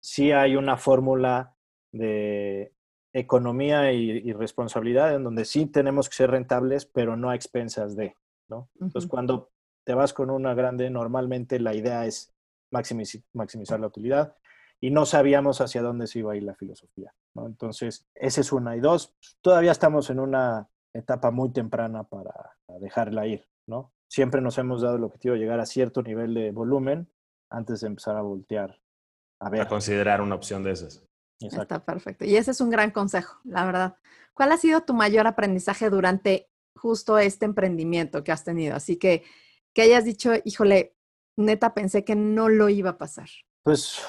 Sí hay una fórmula de economía y, responsabilidad en donde sí tenemos que ser rentables, pero no a expensas de, ¿no? Entonces, cuando te vas con una grande, normalmente la idea es maximizar la utilidad y no sabíamos hacia dónde se iba a ir la filosofía, ¿no? Entonces, esa es una. Y dos, todavía estamos en una etapa muy temprana para dejarla ir, ¿no? Siempre nos hemos dado el objetivo de llegar a cierto nivel de volumen antes de empezar a voltear a ver. A considerar una opción de esas. Está perfecto. Y ese es un gran consejo, la verdad. ¿Cuál ha sido tu mayor aprendizaje durante justo este emprendimiento que has tenido? Así que que hayas dicho, híjole, neta pensé que no lo iba a pasar. Pues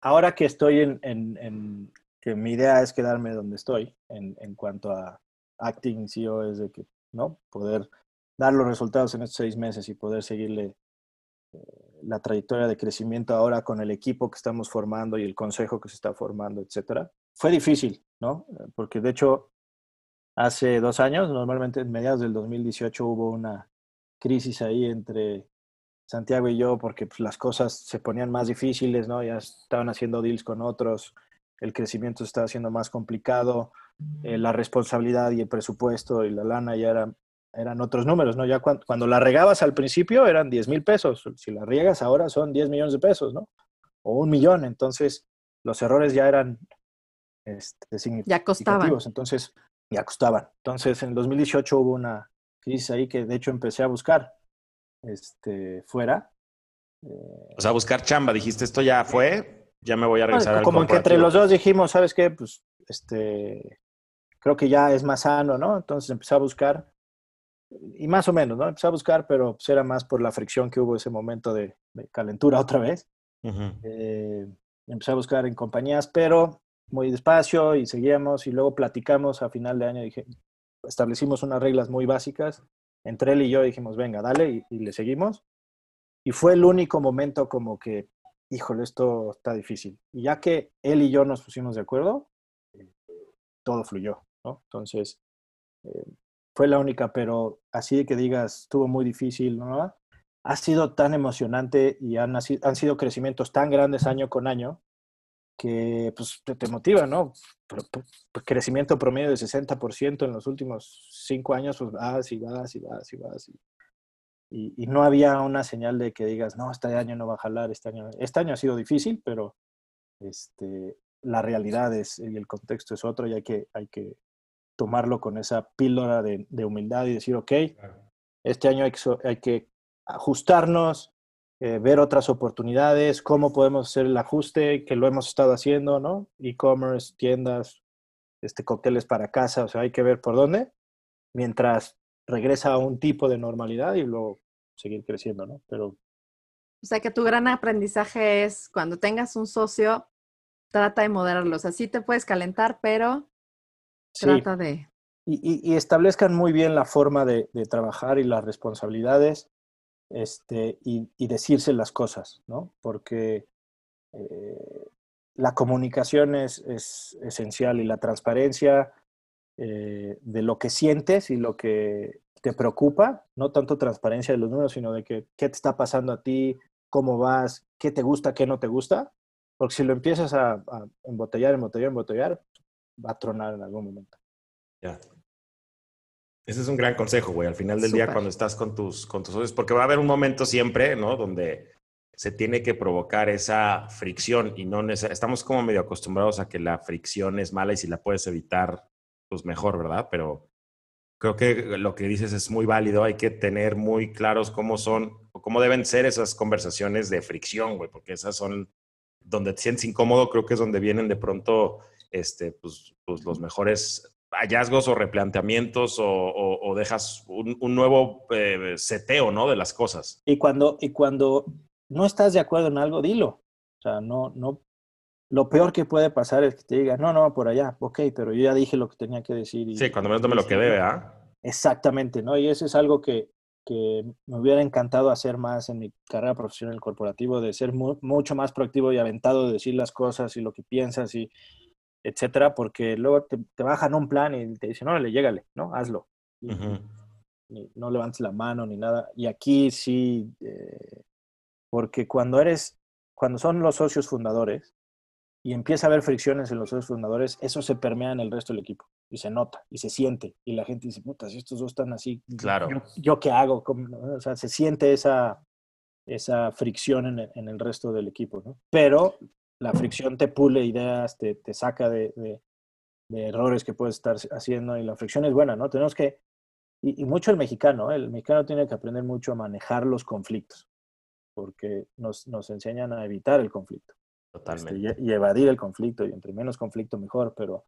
ahora que estoy en, en, que mi idea es quedarme donde estoy en, en cuanto a acting CEO es de que, ¿no? Poder dar los resultados en estos seis meses y poder seguirle la trayectoria de crecimiento ahora con el equipo que estamos formando y el consejo que se está formando, etcétera. Fue difícil, ¿no? Porque de hecho, hace dos años, normalmente en mediados del 2018 hubo una crisis ahí entre Santiago y yo, porque pues, las cosas se ponían más difíciles, ¿no? Ya estaban haciendo deals con otros, el crecimiento se estaba haciendo más complicado, eh, la responsabilidad y el presupuesto y la lana ya eran, eran otros números, ¿no? Ya cuando, cuando la regabas al principio eran 10 mil pesos, si la riegas ahora son 10 millones de pesos, ¿no? O un millón, entonces los errores ya eran este, significativos. Ya costaban. Entonces, ya costaban. Entonces, en 2018 hubo una crisis ahí que de hecho empecé a buscar este, fuera. o sea, buscar chamba, dijiste, esto ya fue, ya me voy a regresar Como que entre los dos dijimos, ¿sabes qué? Pues, este, creo que ya es más sano, ¿no? Entonces empecé a buscar, y más o menos, ¿no? Empecé a buscar, pero pues, era más por la fricción que hubo ese momento de, calentura otra vez. Eh, empecé a buscar en compañías, pero muy despacio y seguíamos y luego platicamos a final de año, dije, establecimos unas reglas muy básicas entre él y yo dijimos, venga, dale, y, le seguimos. Y fue el único momento como que, híjole, esto está difícil. Y ya que él y yo nos pusimos de acuerdo, eh, todo fluyó, ¿no? Entonces, eh, fue la única, pero así de que digas, estuvo muy difícil, ¿no? Ha sido tan emocionante y han, han sido crecimientos tan grandes año con año que pues, te, motiva, ¿no? crecimiento promedio de 60% en los últimos cinco años, pues vas y vas y vas y vas. Y, y, no había una señal de que digas, no, este año no va a jalar, este año. Este año ha sido difícil, pero este, la realidad es, y el contexto es otro y hay que, hay que tomarlo con esa píldora de, de humildad y decir, ok, este año hay que, hay que ajustarnos, eh, ver otras oportunidades, cómo podemos hacer el ajuste, que lo hemos estado haciendo, ¿no? E-commerce, tiendas, este, cócteles para casa, o sea, hay que ver por dónde, mientras regresa a un tipo de normalidad y luego seguir creciendo, ¿no? Pero... O sea, que tu gran aprendizaje es cuando tengas un socio, trata de moderarlo. O sea, sí te puedes calentar, pero trata de... Y, establezcan muy bien la forma de, de trabajar y las responsabilidades este, y, decirse las cosas, ¿no? Porque eh, la comunicación es, es, esencial y la transparencia eh, de lo que sientes y lo que te preocupa, no tanto transparencia de los números, sino de que, qué te está pasando a ti, cómo vas, qué te gusta, qué no te gusta, porque si lo empiezas a, a embotellar, embotellar, embotellar, va a tronar en algún momento. Ya. Ese es un gran consejo, güey, al final del día cuando estás con tus, con tus socios, porque va a haber un momento siempre, ¿no? Donde se tiene que provocar esa fricción y no estamos como medio acostumbrados a que la fricción es mala y si la puedes evitar, pues mejor, ¿verdad? Pero creo que lo que dices es muy válido, hay que tener muy claros cómo son o cómo deben ser esas conversaciones de fricción, güey, porque esas son donde te sientes incómodo, creo que es donde vienen de pronto este, pues, pues los mejores hallazgos o replanteamientos o, dejas un, nuevo eh, seteo, ¿no? De las cosas. Y cuando, y cuando no estás de acuerdo en algo, dilo. O sea, no, no, lo peor que puede pasar es que te diga, no, no, por allá, ok, pero yo ya dije lo que tenía que decir. Y, sí, cuando menos no me lo quedé, ¿verdad? Exactamente, ¿no? Y eso es algo que, que me hubiera encantado hacer más en mi carrera profesional corporativo, de ser mucho más proactivo y aventado de decir las cosas y lo que piensas y etcétera, porque luego te, bajan un plan y te dicen, no, le llégale, ¿no? Hazlo. no levantes la mano ni nada. Y aquí sí, eh, porque cuando eres, cuando son los socios fundadores y empieza a haber fricciones en los socios fundadores, eso se permea en el resto del equipo y se nota y se siente. Y la gente dice, puta, si estos dos están así, claro. ¿yo, qué hago? O sea, se siente esa, esa fricción en el, en el resto del equipo, ¿no? Pero la fricción te pule ideas, te, te saca de, de, errores que puedes estar haciendo y la fricción es buena, ¿no? Tenemos que, y, mucho el mexicano, ¿eh? el mexicano tiene que aprender mucho a manejar los conflictos, porque nos, nos enseñan a evitar el conflicto. Este, Totalmente. y, evadir el conflicto, y entre menos conflicto mejor, pero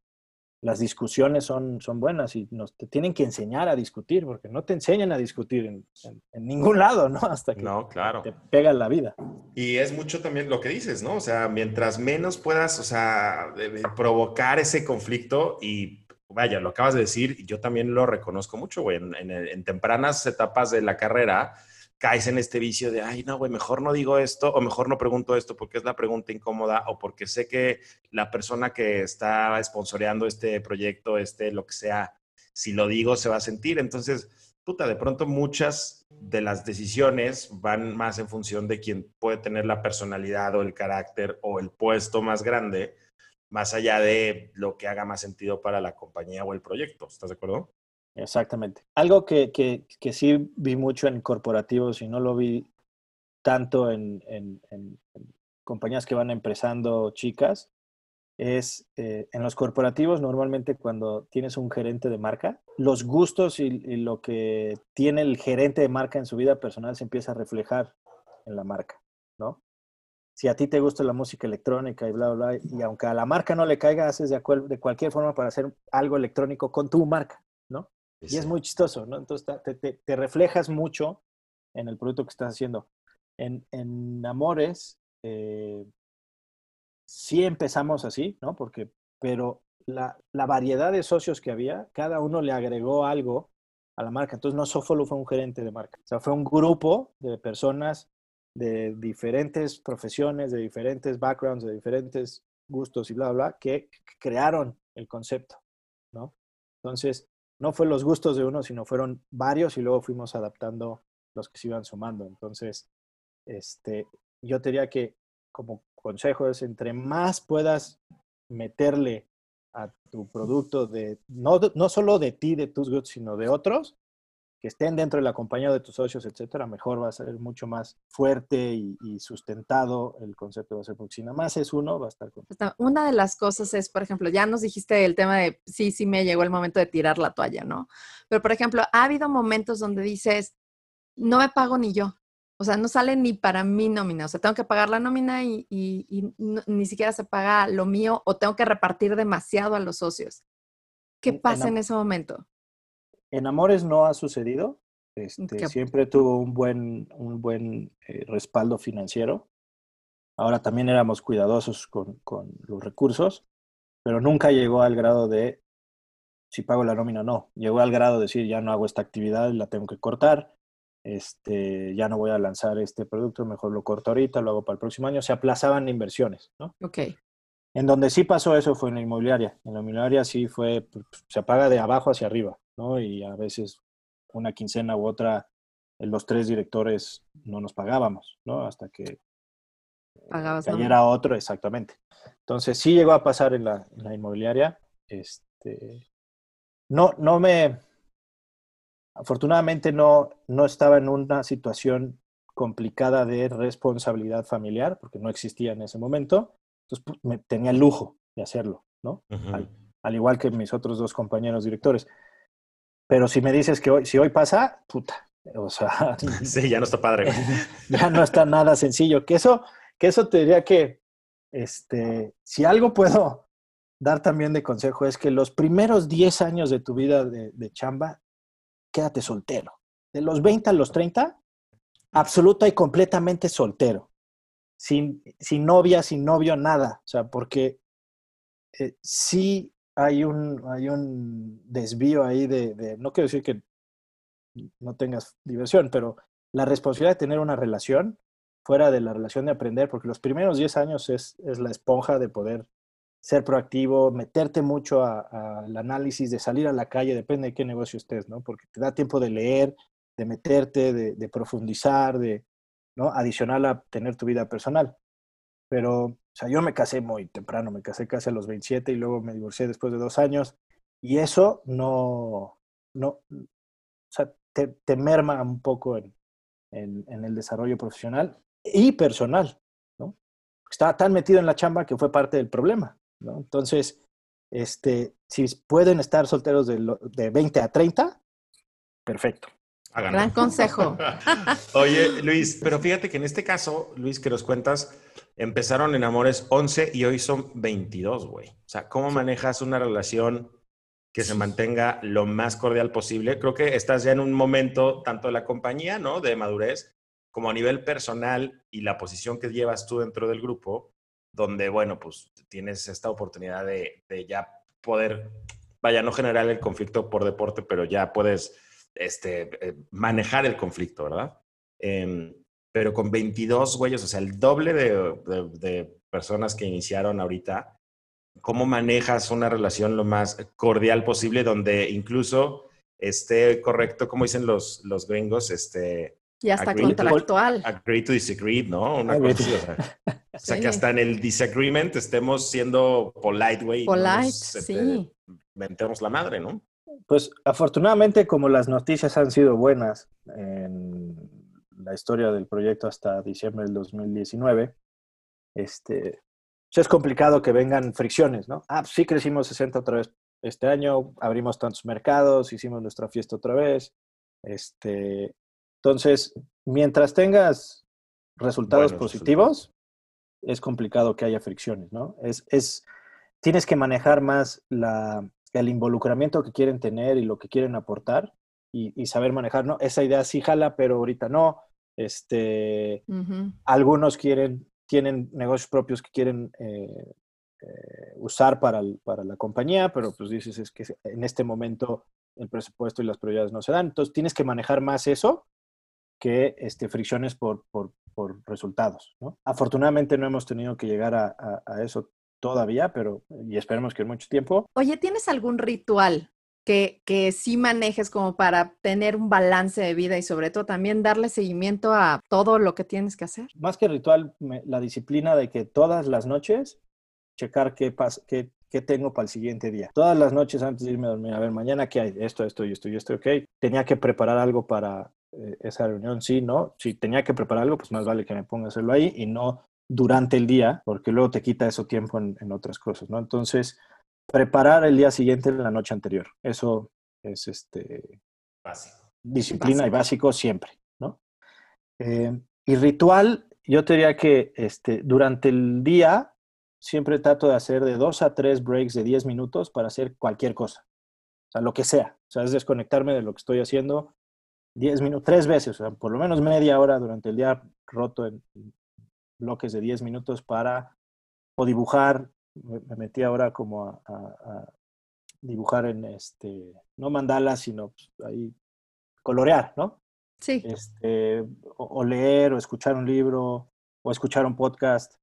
las discusiones son, son buenas y nos te tienen que enseñar a discutir, porque no te enseñan a discutir en, ningún lado, ¿no? Hasta que no, claro. te pega la vida. Y es mucho también lo que dices, ¿no? O sea, mientras menos puedas, o sea, provocar ese conflicto y vaya, lo acabas de decir, y yo también lo reconozco mucho, güey, en tempranas etapas de la carrera, caes en este vicio de, ay, no, güey, mejor no digo esto o mejor no pregunto esto porque es la pregunta incómoda o porque sé que la persona que está sponsoreando este proyecto, este, lo que sea, si lo digo se va a sentir. Entonces, puta, de pronto muchas de las decisiones van más en función de quien puede tener la personalidad o el carácter o el puesto más grande, más allá de lo que haga más sentido para la compañía o el proyecto. ¿Estás de acuerdo? Exactamente. Algo que, que, que sí vi mucho en corporativos y no lo vi tanto en, en, compañías que van empezando chicas, es eh, en los corporativos normalmente cuando tienes un gerente de marca, los gustos y, lo que tiene el gerente de marca en su vida personal se empieza a reflejar en la marca, ¿no? Si a ti te gusta la música electrónica y bla, bla, bla, y aunque a la marca no le caiga, haces de, de cualquier forma para hacer algo electrónico con tu marca, Y es muy chistoso, ¿no? Entonces te, te, te, reflejas mucho en el producto que estás haciendo. En, en Amores, eh, sí empezamos así, ¿no? Porque, pero la, la, variedad de socios que había, cada uno le agregó algo a la marca. Entonces no solo fue un gerente de marca, o sea, fue un grupo de personas de diferentes profesiones, de diferentes backgrounds, de diferentes gustos y bla, bla, bla, que crearon el concepto, ¿no? Entonces, no fue los gustos de uno, sino fueron varios y luego fuimos adaptando los que se iban sumando. Entonces, este, yo diría que como consejo es entre más puedas meterle a tu producto de, no, no solo de ti, de tus goods, sino de otros, que estén dentro de la compañía de tus socios, etcétera, mejor va a ser mucho más fuerte y, sustentado el concepto va a ser, porque si nada más es uno, va a estar con... Una de las cosas es, por ejemplo, ya nos dijiste el tema de, sí, sí me llegó el momento de tirar la toalla, ¿no? Pero, por ejemplo, ha habido momentos donde dices, no me pago ni yo. O sea, no sale ni para mi nómina. O sea, tengo que pagar la nómina y, ni siquiera se paga lo mío o tengo que repartir demasiado a los socios. ¿Qué pasa en, ese momento? En Amores no ha sucedido. Este, siempre tuvo un buen, un buen eh, respaldo financiero. Ahora también éramos cuidadosos con, con, los recursos, pero nunca llegó al grado de si pago la nómina o no. Llegó al grado de decir ya no hago esta actividad, la tengo que cortar este, ya no voy a lanzar este producto, mejor lo corto ahorita, lo hago para el próximo año. Se aplazaban inversiones, ¿no? Ok. En donde sí pasó eso fue en la inmobiliaria. En la inmobiliaria sí fue, pues, se apaga de abajo hacia arriba, ¿no? Y a veces una quincena u otra, los tres directores no nos pagábamos, ¿no? Hasta que Pagabas cayera otro, exactamente. Entonces sí llegó a pasar en la, en la inmobiliaria. Este, no, no me, Afortunadamente no, no estaba en una situación complicada de responsabilidad familiar, porque no existía en ese momento. Entonces me, tenía el lujo de hacerlo, ¿no? al, igual que mis otros dos compañeros directores. Pero si me dices que hoy, si hoy pasa, puta, o sea... Sí, ya no está padre. ya no está nada sencillo. Que eso, que eso te diría que, este, si algo puedo dar también de consejo es que los primeros 10 años de tu vida de, de chamba quédate soltero. De los 20 a los 30, absoluta y completamente soltero. Sin, sin novia, sin novio, nada. O sea, porque eh, sí hay un, hay un desvío ahí de, no quiero decir que no tengas diversión, pero la responsabilidad de tener una relación fuera de la relación de aprender, porque los primeros 10 años es, es la esponja de poder ser proactivo, meterte mucho al análisis, de salir a la calle, depende de qué negocio estés, ¿no? Porque te da tiempo de leer, de meterte, de, profundizar, de, ¿no? Adicional a tener tu vida personal. Pero, o sea, yo me casé muy temprano, me casé casi a los 27 y luego me divorcié después de dos años. Y eso no, no, o sea, te, merma un poco en, en, en, el desarrollo profesional y personal, ¿no? Estaba tan metido en la chamba que fue parte del problema. Entonces, este, si pueden estar solteros de, de 20 a 30, perfecto. Gran consejo. Oye, Luis, pero fíjate que en este caso, Luis, que nos cuentas, empezaron en amores 11 y hoy son 22, güey. O sea, ¿cómo manejas una relación que se mantenga lo más cordial posible? Creo que estás ya en un momento, tanto de la compañía, ¿no? De madurez, como a nivel personal y la posición que llevas tú dentro del grupo, donde, bueno, pues tienes esta oportunidad de, ya poder, vaya, no generar el conflicto por deporte, pero ya puedes este, eh, manejar el conflicto, ¿verdad? Em, pero con 22 güeyes, o sea, el doble de, personas que iniciaron ahorita, ¿cómo manejas una relación lo más cordial posible donde incluso esté correcto, como dicen los, los gringos, este... Y hasta contractual. agree to disagree, ¿no? Una cosa así, o sea, que hasta en el disagreement estemos siendo polite, güey. Polite, este, sí. Mentemos la madre, ¿no? Pues afortunadamente, como las noticias han sido buenas en la historia del proyecto hasta diciembre del 2019, este, pues, es complicado que vengan fricciones, ¿no? Ah, pues sí crecimos 60 otra vez este año, abrimos tantos mercados, hicimos nuestra fiesta otra vez. Este, entonces, mientras tengas resultados positivos, es complicado que haya fricciones, ¿no? Es, es, tienes que manejar más la, el involucramiento que quieren tener y lo que quieren aportar y, saber manejar, ¿no? Esa idea sí jala, pero ahorita no. Este, Algunos quieren, tienen negocios propios que quieren eh, eh, usar para, para, la compañía, pero pues dices es que en este momento el presupuesto y las prioridades no se dan. Entonces tienes que manejar más eso que este, fricciones por, por, por resultados. ¿no? Afortunadamente no hemos tenido que llegar a, a eso todavía, pero y esperemos que en mucho tiempo. Oye, ¿tienes algún ritual que, que sí manejes como para tener un balance de vida y sobre todo también darle seguimiento a todo lo que tienes que hacer? Más que ritual, la disciplina de que todas las noches checar qué, qué, qué tengo para el siguiente día. Todas las noches antes de irme a dormir, a ver, mañana qué hay, esto, esto y esto y esto, ok. Tenía que preparar algo para eh, esa reunión, sí, ¿no? Si tenía que preparar algo, pues más vale que me ponga a hacerlo ahí y no durante el día, porque luego te quita eso tiempo en, otras cosas, ¿no? Entonces, preparar el día siguiente en la noche anterior, eso es este... Básico. Disciplina y básico siempre, ¿no? Eh, y ritual, yo te diría que este, durante el día siempre trato de hacer de dos a tres breaks de 10 minutos para hacer cualquier cosa. O sea, lo que sea. O sea, es desconectarme de lo que estoy haciendo 10 minutos, tres veces, o sea, por lo menos media hora durante el día roto en, bloques de 10 minutos para o dibujar. Me, metí ahora como a, dibujar en este, no mandalas, sino pues, ahí colorear, ¿no? Sí. Este, o, leer, o escuchar un libro, o escuchar un podcast.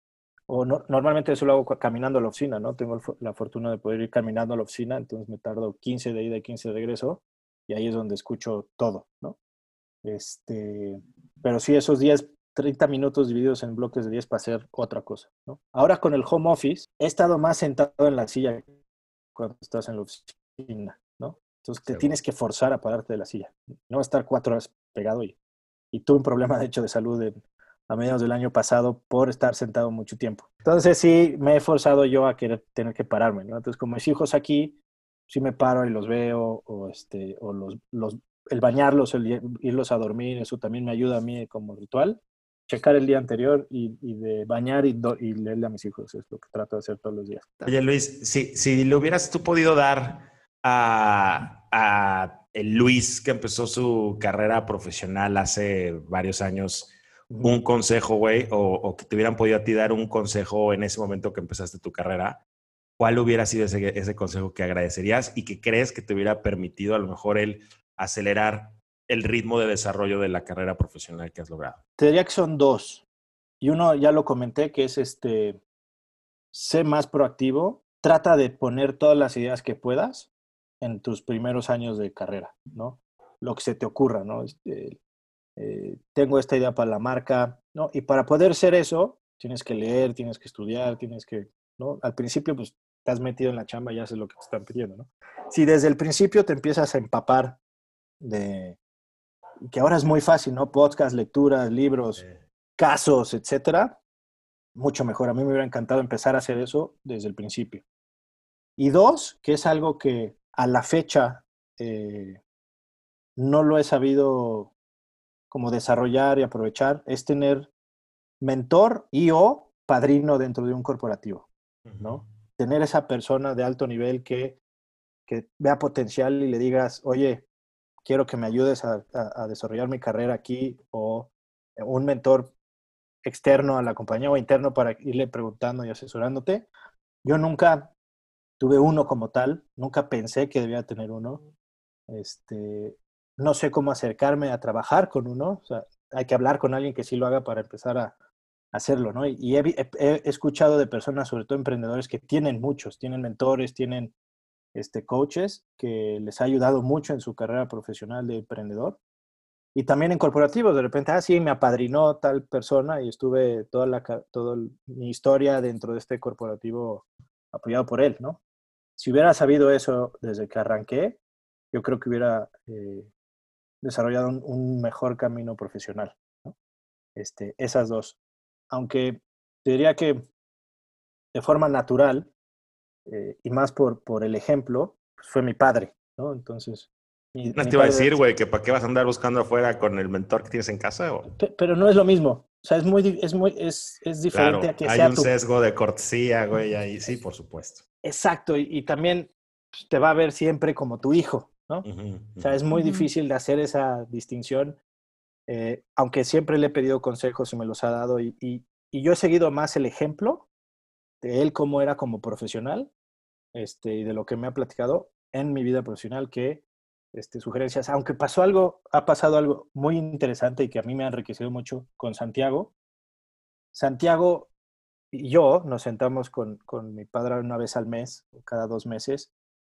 O normalmente eso lo hago caminando a la oficina, ¿no? Tengo la fortuna de poder ir caminando a la oficina, entonces me tardo 15 de ida y 15 de regreso, y ahí es donde escucho todo, ¿no? Este, pero sí, esos días 30 minutos divididos en bloques de 10 para hacer otra cosa. ¿no? Ahora con el home office, he estado más sentado en la silla cuando estás en la oficina, ¿no? Entonces te tienes que forzar a pararte de la silla. No a estar cuatro horas pegado y, y tuve un problema, de hecho, de salud a mediados del año pasado por estar sentado mucho tiempo. Entonces sí, me he forzado yo a querer tener que pararme, ¿no? Entonces como mis hijos aquí, sí me paro y los veo o, este, o los, los, el bañarlos, el irlos a dormir, eso también me ayuda a mí como ritual checar el día anterior y, de bañar y, y, leerle a mis hijos. Es lo que trato de hacer todos los días. Oye, Luis, si, si le hubieras tú podido dar a, a el Luis que empezó su carrera profesional hace varios años un consejo, güey, o, o, que te hubieran podido a ti dar un consejo en ese momento que empezaste tu carrera, ¿cuál hubiera sido ese, ese consejo que agradecerías y que crees que te hubiera permitido a lo mejor el acelerar el ritmo de desarrollo de la carrera profesional que has logrado? Te diría que son dos. Y uno ya lo comenté, que es este, sé más proactivo, trata de poner todas las ideas que puedas en tus primeros años de carrera, ¿no? Lo que se te ocurra, ¿no? Este, eh, tengo esta idea para la marca, ¿no? Y para poder ser eso, tienes que leer, tienes que estudiar, tienes que, ¿no? Al principio, pues, has metido en la chamba y haces lo que te están pidiendo, ¿no? Si desde el principio te empiezas a empapar de, que ahora es muy fácil, ¿no? Podcast, lecturas, libros, casos, etcétera. Mucho mejor. A mí me hubiera encantado empezar a hacer eso desde el principio. Y dos, que es algo que a la fecha eh, no lo he sabido como desarrollar y aprovechar, es tener mentor y o padrino dentro de un corporativo, ¿no? Tener esa persona de alto nivel que, que vea potencial y le digas, oye, quiero que me ayudes a, desarrollar mi carrera aquí o un mentor externo a la compañía o interno para irle preguntando y asesorándote. Yo nunca tuve uno como tal, nunca pensé que debía tener uno. Este, no sé cómo acercarme a trabajar con uno, hay que hablar con alguien que sí lo haga para empezar a, hacerlo, ¿no? Y he, escuchado de personas, sobre todo emprendedores, que tienen muchos, tienen mentores, tienen este, coaches que les ha ayudado mucho en su carrera profesional de emprendedor. Y también en corporativos, de repente, ah, sí, me apadrinó tal persona y estuve toda, la, toda mi historia dentro de este corporativo apoyado por él, ¿no? Si hubiera sabido eso desde que arranqué, yo creo que hubiera eh, desarrollado un, mejor camino profesional. Este, esas dos. Aunque te diría que de forma natural, eh, y más por, por el ejemplo, pues fue mi padre, ¿no? Entonces, no te iba a decir, güey, que para qué vas a andar buscando afuera con el mentor que tienes en casa. ¿o? Pero no es lo mismo. O sea, es muy, es muy, es, es diferente a que hay un sesgo de cortesía, güey, ahí sí, por supuesto. Exacto, y, también pues, te va a ver siempre como tu hijo, ¿no? O sea, es muy difícil de hacer esa distinción, eh, aunque siempre le he pedido consejos y me los ha dado, y, y, y, yo he seguido más el ejemplo de él cómo era como profesional, este, y de lo que me ha platicado en mi vida profesional, que este, sugerencias, aunque pasó algo, ha pasado algo muy interesante y que a mí me ha enriquecido mucho con Santiago. Santiago y yo nos sentamos con, con mi padre una vez al mes, o cada dos meses,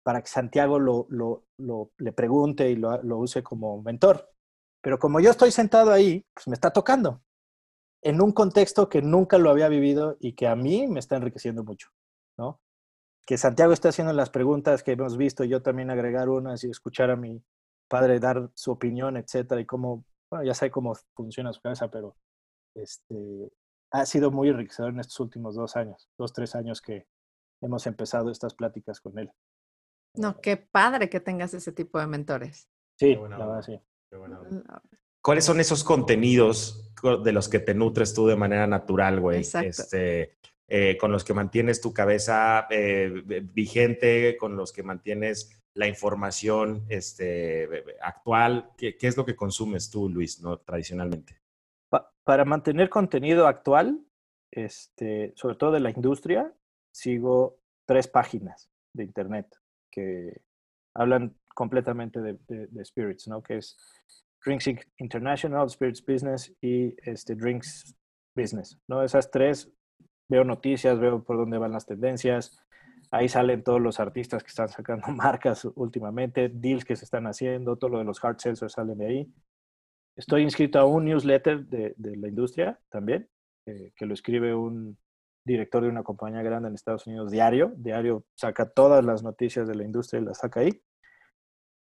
para que Santiago lo, lo, lo le pregunte y lo, lo, use como mentor. Pero como yo estoy sentado ahí, pues me está tocando en un contexto que nunca lo había vivido y que a mí me está enriqueciendo mucho, ¿no? que Santiago está haciendo las preguntas que hemos visto, yo también agregar unas y escuchar a mi padre dar su opinión, etcétera, y cómo, bueno, ya sé cómo funciona su cabeza, pero este, ha sido muy enriquecedor en estos últimos dos años, dos, tres años que hemos empezado estas pláticas con él. No, qué padre que tengas ese tipo de mentores. Sí, la verdad, sí. ¿Cuáles son esos contenidos de los que te nutres tú de manera natural, güey? Exacto. Este, eh, con los que mantienes tu cabeza eh, vigente, con los que mantienes la información este, actual. ¿Qué, es lo que consumes tú, Luis, no tradicionalmente? para mantener contenido actual, este, sobre todo de la industria, sigo tres páginas de internet que hablan completamente de, de, spirits, ¿no? Que es Drinks International, Spirits Business y este, Drinks Business, ¿no? Esas tres veo noticias, veo por dónde van las tendencias. Ahí salen todos los artistas que están sacando marcas últimamente, deals que se están haciendo, todo lo de los hard sellers salen de ahí. Estoy inscrito a un newsletter de, de la industria también, eh, que lo escribe un director de una compañía grande en Estados Unidos, Diario. Diario saca todas las noticias de la industria y las saca ahí.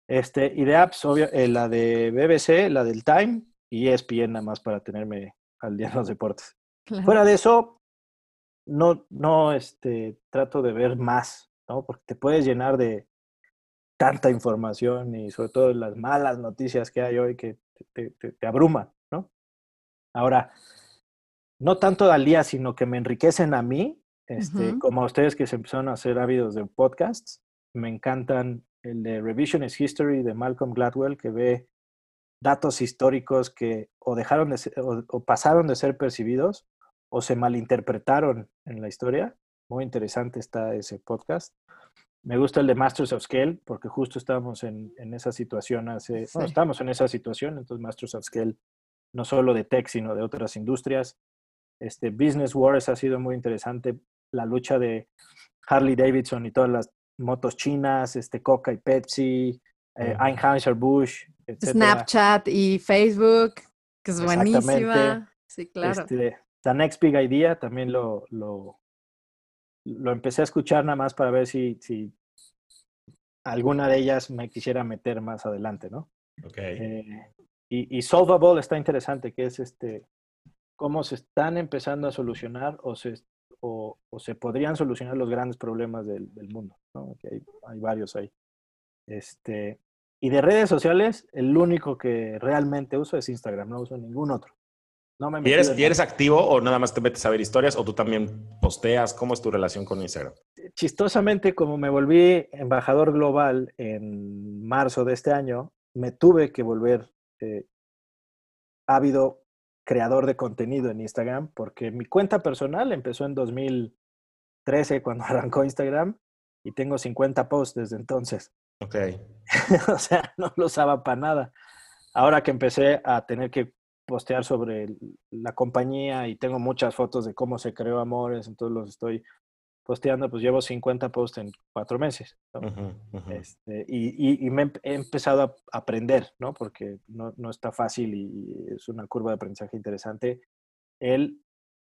Este, y de apps, obvio, eh, la de BBC, la del Time y ESPN nada más para tenerme al día en los deportes. Fuera de eso, no, no este, trato de ver más, ¿no? Porque te puedes llenar de tanta información y sobre todo las malas noticias que hay hoy que te, te, abruman, ¿no? Ahora, no tanto al día, sino que me enriquecen a mí, este, como a ustedes que se empezaron a hacer ávidos de podcasts. Me encantan el de Revisionist History de Malcolm Gladwell, que ve datos históricos que o dejaron de o pasaron de ser percibidos o se malinterpretaron en la historia. Muy interesante está ese podcast. Me gusta el de Masters of Scale porque justo estábamos en, en esa situación hace, bueno, estamos en esa situación, entonces Masters of Scale, no solo de tech, sino de otras industrias. Este Business Wars ha sido muy interesante, la lucha de Harley Davidson y todas las motos chinas, este Coca y Pepsi, eh, Anheuser-Busch, Snapchat y Facebook, que es buenísima. Sí, claro. Este, The Next Big Idea también lo, lo, lo empecé a escuchar nada más para ver si, si alguna de ellas me quisiera meter más adelante, ¿no? Ok. Eh, y, y, Solvable está interesante, que es este, cómo se están empezando a solucionar o se, o, o se podrían solucionar los grandes problemas del, del mundo, ¿no? Que hay, hay, varios ahí. Este, y de redes sociales, el único que realmente uso es Instagram, no uso ningún otro. ¿Y, eres, ¿Y eres activo o nada más te metes a ver historias o tú también posteas? ¿Cómo es tu relación con Instagram? Chistosamente, como me volví embajador global en marzo de este año, me tuve que volver eh, ávido creador de contenido en Instagram porque mi cuenta personal empezó en 2013 cuando arrancó Instagram y tengo 50 posts desde entonces. Ok. o sea, no lo usaba para nada. Ahora que empecé a tener que postear sobre la compañía y tengo muchas fotos de cómo se creó Amores, entonces los estoy posteando, pues llevo 50 posts en cuatro meses. Este, y, me he empezado a aprender, ¿no? Porque no, está fácil y es una curva de aprendizaje interesante. El,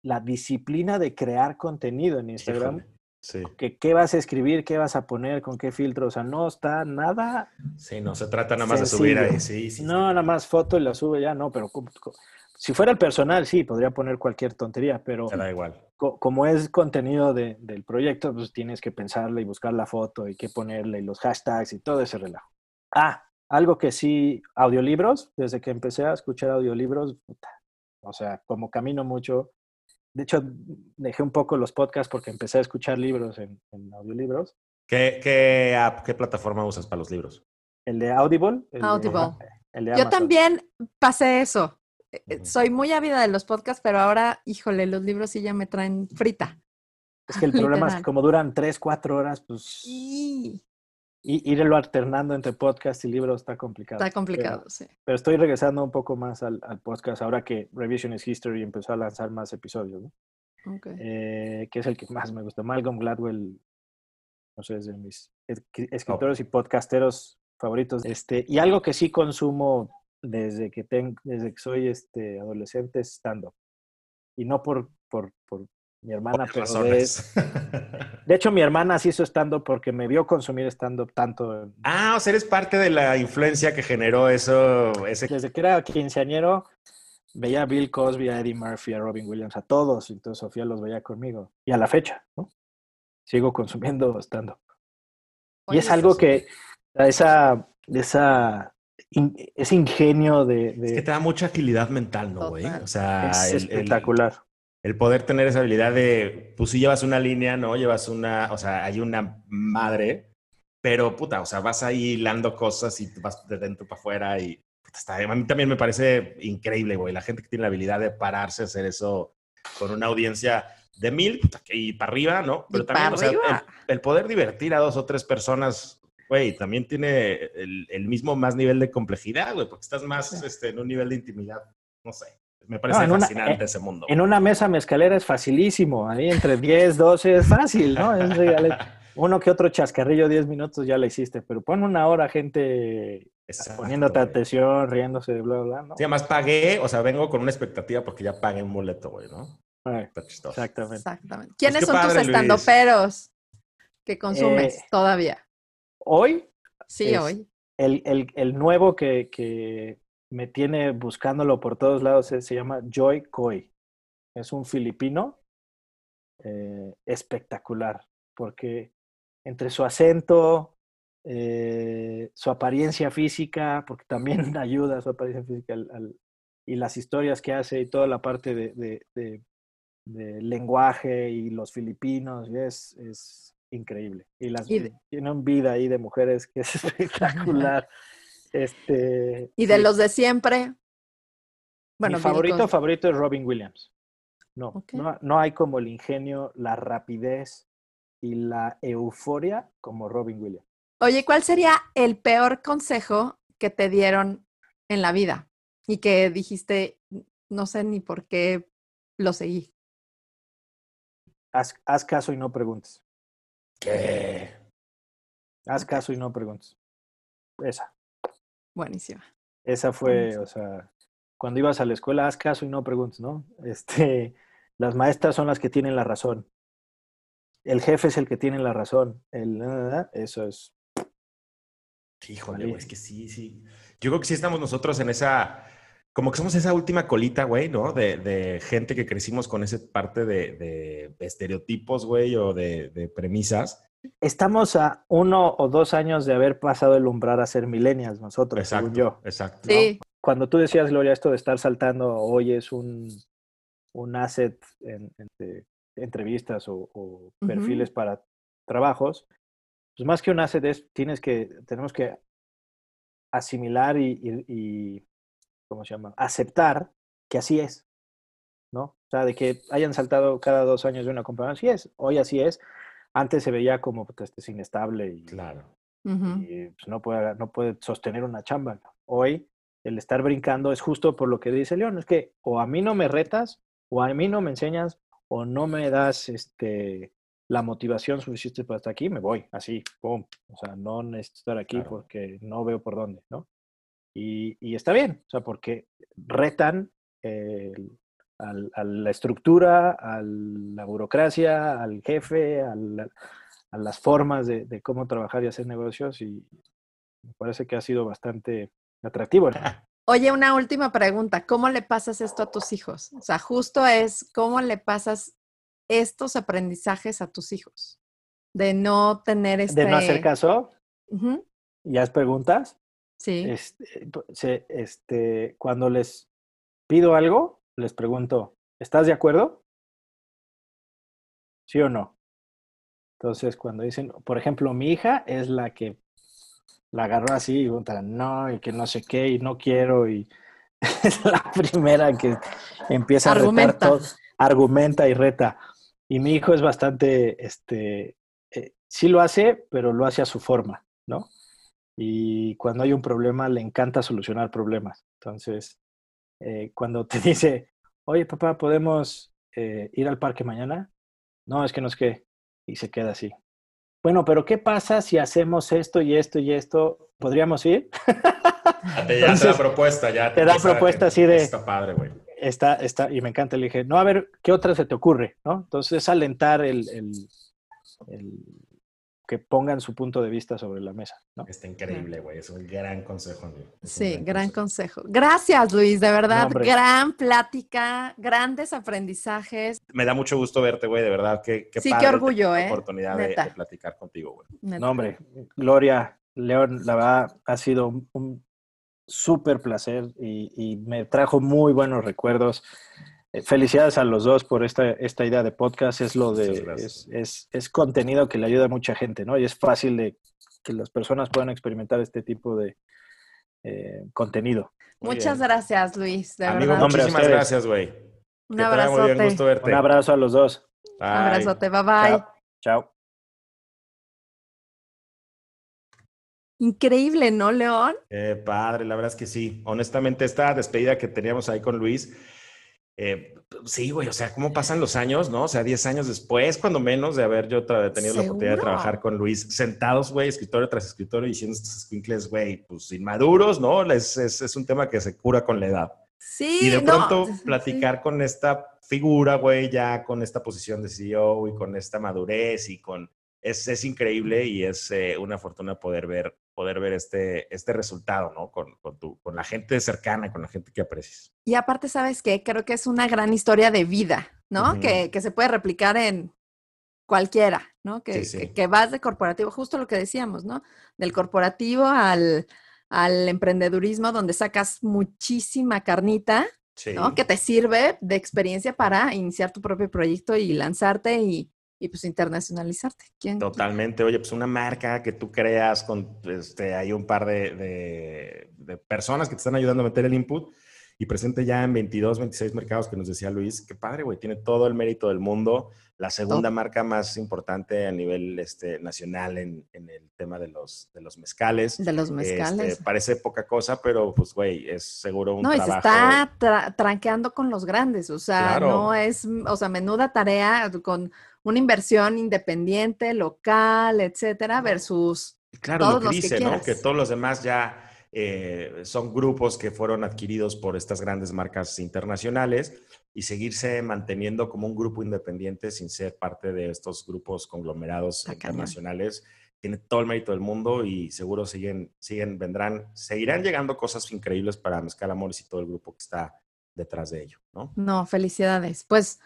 la disciplina de crear contenido en Instagram. Sí. Que, ¿Qué vas a escribir? ¿Qué vas a poner? ¿Con qué filtro? O sea, no está nada. Sí, no se trata nada más de subir ahí. Sí, sí, no, nada más foto y la sube ya, no, pero si fuera el personal, sí, podría poner cualquier tontería, pero da igual. Como es contenido del proyecto, pues tienes que pensarle y buscar la foto y qué ponerle y los hashtags y todo ese relajo. Ah, algo que sí, audiolibros, desde que empecé a escuchar audiolibros, o sea, como camino mucho, de hecho, dejé un poco los podcasts porque empecé a escuchar libros en, audiolibros. ¿Qué, qué, app, qué plataforma usas para los libros? El de Audible. Audible. Yo también pasé eso. Eh, eh, soy muy ávida de los podcasts, pero ahora, híjole, los libros sí ya me traen frita. Es que el problema es que como duran tres, cuatro horas, pues... Sí. Y irlo alternando entre podcast y libros está complicado. Está complicado, sí. Pero estoy regresando un poco más al, podcast ahora que Revisionist History empezó a lanzar más episodios, ¿no? Okay. Eh, que es el que más me gusta. Malcolm Gladwell, no sé, es de mis escritores y podcasteros favoritos. Este, y algo que sí consumo desde que, tengo, desde que soy este, adolescente estando Y no por, por, por mi hermana, pero de, de, hecho mi hermana sí hizo stand porque me vio consumir stand-up tanto. Ah, o sea, eres parte de la influencia que generó eso. Ese... Desde que era quinceañero, veía a Bill Cosby, a Eddie Murphy, a Robin Williams, a todos. Entonces Sofía los veía conmigo. Y a la fecha, ¿no? Sigo consumiendo stand-up. Y es algo que, esa, esa ese ingenio de, Es que te da mucha agilidad mental, ¿no, güey? O sea, es espectacular. El, poder tener esa habilidad de, pues si llevas una línea, ¿no? Llevas una, o sea, hay una madre, pero puta, o sea, vas ahí hilando cosas y vas de dentro para afuera y está, a mí también me parece increíble, güey, la gente que tiene la habilidad de pararse a hacer eso con una audiencia de mil y para arriba, ¿no? Pero también, o sea, el, poder divertir a dos o tres personas güey, también tiene el, mismo más nivel de complejidad, güey, porque estás más este, en un nivel de intimidad, no sé. Me parece fascinante eh, ese mundo. En una mesa mezcalera es facilísimo, ahí entre 10, 12 es fácil, ¿no? uno que otro chascarrillo, 10 minutos ya lo hiciste, pero pon una hora gente poniéndote atención, riéndose, bla, bla, ¿no? Sí, además pagué, o sea, vengo con una expectativa porque ya pagué un boleto, güey, ¿no? Exactamente. Exactamente. ¿Quiénes son tus estandoperos que consumes eh, todavía? Hoy. Sí, hoy. El, el, el nuevo que, que, me tiene buscándolo por todos lados se llama Joy Koi. Es un filipino eh, espectacular, porque entre su acento, eh, su apariencia física, porque también ayuda a su apariencia física y las historias que hace y toda la parte de, de, de, de lenguaje y los filipinos, es, es increíble. Y las tienen vida ahí de mujeres que es espectacular. este, y de los de siempre. Bueno, mi favorito, favorito es Robin Williams. No, no, no hay como el ingenio, la rapidez y la euforia como Robin Williams. Oye, ¿cuál sería el peor consejo que te dieron en la vida y que dijiste, no sé ni por qué lo seguí? Haz, haz caso y no preguntes. ¿Qué? Haz caso y no preguntes. Esa. Buenísima. Esa fue, o sea, cuando ibas a la escuela, haz caso y no preguntes, ¿no? Este, las maestras son las que tienen la razón. El jefe es el que tiene la razón. El, eso es. Híjole, es que sí, sí. Yo creo que sí estamos nosotros en esa como que somos esa última colita, güey, ¿no? De, gente que crecimos con esa parte de, estereotipos, güey, o de, premisas. Estamos a uno o dos años de haber pasado el umbral a ser millennials nosotros, exacto, según yo. Exacto. Sí. Cuando tú decías, Gloria, esto de estar saltando hoy es un, un asset en, entrevistas o, perfiles para trabajos, pues más que un asset es, tienes que, tenemos que asimilar y ¿cómo se llama? Aceptar que así es, ¿no? O sea, de que hayan saltado cada dos años de una compañía, así es, hoy así es. Antes se veía como que este es inestable y, claro. y pues, no, puede, no puede sostener una chamba. Hoy el estar brincando es justo por lo que dice León, es que o a mí no me retas, o a mí no me enseñas, o no me das este la motivación suficiente para estar aquí, me voy, así, pum. O sea, no necesito estar aquí porque no veo por dónde, ¿no? Y, y, está bien, o sea, porque retan a la estructura, a la burocracia, al jefe, a las formas de, de, cómo trabajar y hacer negocios y me parece que ha sido bastante atractivo. Oye, una última pregunta. ¿Cómo le pasas esto a tus hijos? O sea, justo es, ¿cómo le pasas estos aprendizajes a tus hijos? De no tener este... De no hacer este caso. ¿Ya es preguntas? Sí. Este, este, cuando les pido algo, les pregunto, ¿estás de acuerdo? ¿Sí o no? Entonces, cuando dicen, por ejemplo, mi hija es la que la agarró así y pregunta, no, y que no sé qué, y no quiero, y es la primera que empieza a retar todo, argumenta y reta. Y mi hijo es bastante, este, eh, sí lo hace, pero lo hace a su forma, ¿no? Y cuando hay un problema, le encanta solucionar problemas. Entonces, eh, cuando te dice, oye papá, ¿podemos eh, ir al parque mañana? No, es que no es que, y se queda así bueno, pero ¿qué pasa si hacemos esto y esto y esto? ¿Podríamos ir? ya te da propuesta, ya. Te, da propuesta así de... Está padre, güey. Está, está, y me encanta, le dije, no, a ver, ¿qué otra se te ocurre? ¿no? Entonces es alentar el, el, el que pongan su punto de vista sobre la mesa. ¿no? Está increíble, güey. Es un gran consejo. sí, gran, consejo. Gracias, Luis. De verdad, gran plática, grandes aprendizajes. Me da mucho gusto verte, güey. De verdad, qué, qué, sí, qué orgullo, ¿eh? oportunidad de, platicar contigo, güey. No, hombre, Gloria, León, la verdad, ha sido un, súper placer y, y me trajo muy buenos recuerdos. Eh, felicidades a los dos por esta, esta idea de podcast. Es lo de es, es, contenido que le ayuda a mucha gente, ¿no? Y es fácil de que las personas puedan experimentar este tipo de eh, contenido. Muchas gracias, Luis. De Amigo, muchísimas gracias, güey. Un abrazote. Un abrazo a los dos. Un abrazote. Bye bye. Chao. Increíble, ¿no, León? Eh, padre, la verdad es que sí. Honestamente, esta despedida que teníamos ahí con Luis eh, sí, güey, o sea, ¿cómo pasan los años, no? O sea, 10 años después, cuando menos, de haber yo tenido la oportunidad de trabajar con Luis, sentados, güey, escritorio tras escritorio, diciendo estos squinkles, güey, pues inmaduros, ¿no? Es, es, un tema que se cura con la edad. Sí. Y de pronto platicar con esta figura, güey, ya con esta posición de CEO y con esta madurez y con... Es, es increíble y es eh, una fortuna poder ver poder ver este, este resultado, ¿no? Con, con, tu, con la gente cercana, con la gente que aprecias. Y aparte, ¿sabes qué? Creo que es una gran historia de vida, ¿no? que, que, se puede replicar en cualquiera, ¿no? Que, que, vas de corporativo, justo lo que decíamos, ¿no? Del corporativo al, al emprendedurismo, donde sacas muchísima carnita, ¿no? Que te sirve de experiencia para iniciar tu propio proyecto y lanzarte y, y pues internacionalizarte. ¿Quién, Totalmente. Oye, pues una marca que tú creas con, este, hay un par de, de, personas que te están ayudando a meter el input y presente ya en 22, 26 mercados que nos decía Luis. Qué padre, güey. Tiene todo el mérito del mundo. La segunda marca más importante a nivel este, nacional en, en, el tema de los, de los mezcales. De los mezcales. Este, parece poca cosa, pero pues, güey, es seguro un no, trabajo. No, y se está tranqueando con los grandes. O sea, no es, o sea, menuda tarea con una inversión independiente, local, etcétera, versus. Claro, lo que dice, ¿no? Que todos los demás ya eh, son grupos que fueron adquiridos por estas grandes marcas internacionales y seguirse manteniendo como un grupo independiente sin ser parte de estos grupos conglomerados internacionales. Tiene todo el mérito del mundo y seguro siguen, siguen, vendrán, seguirán llegando cosas increíbles para Mezcal Amores y todo el grupo que está detrás de ello, ¿no? No, felicidades. Pues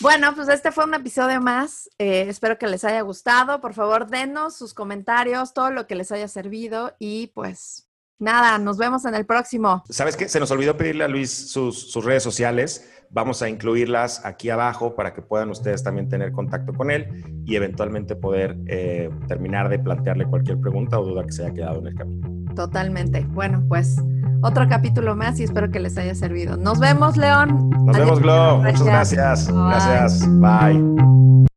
bueno, pues este fue un episodio más. Eh, espero que les haya gustado. Por favor, denos sus comentarios, todo lo que les haya servido y pues nada, nos vemos en el próximo. ¿Sabes qué? Se nos olvidó pedirle a Luis sus, redes sociales. Vamos a incluirlas aquí abajo para que puedan ustedes también tener contacto con él y eventualmente poder eh, terminar de plantearle cualquier pregunta o duda que se haya quedado en el camino. Totalmente. Bueno, pues otro capítulo más y espero que les haya servido. Nos vemos, León. Nos vemos, Glo. Muchas gracias. Gracias. Bye.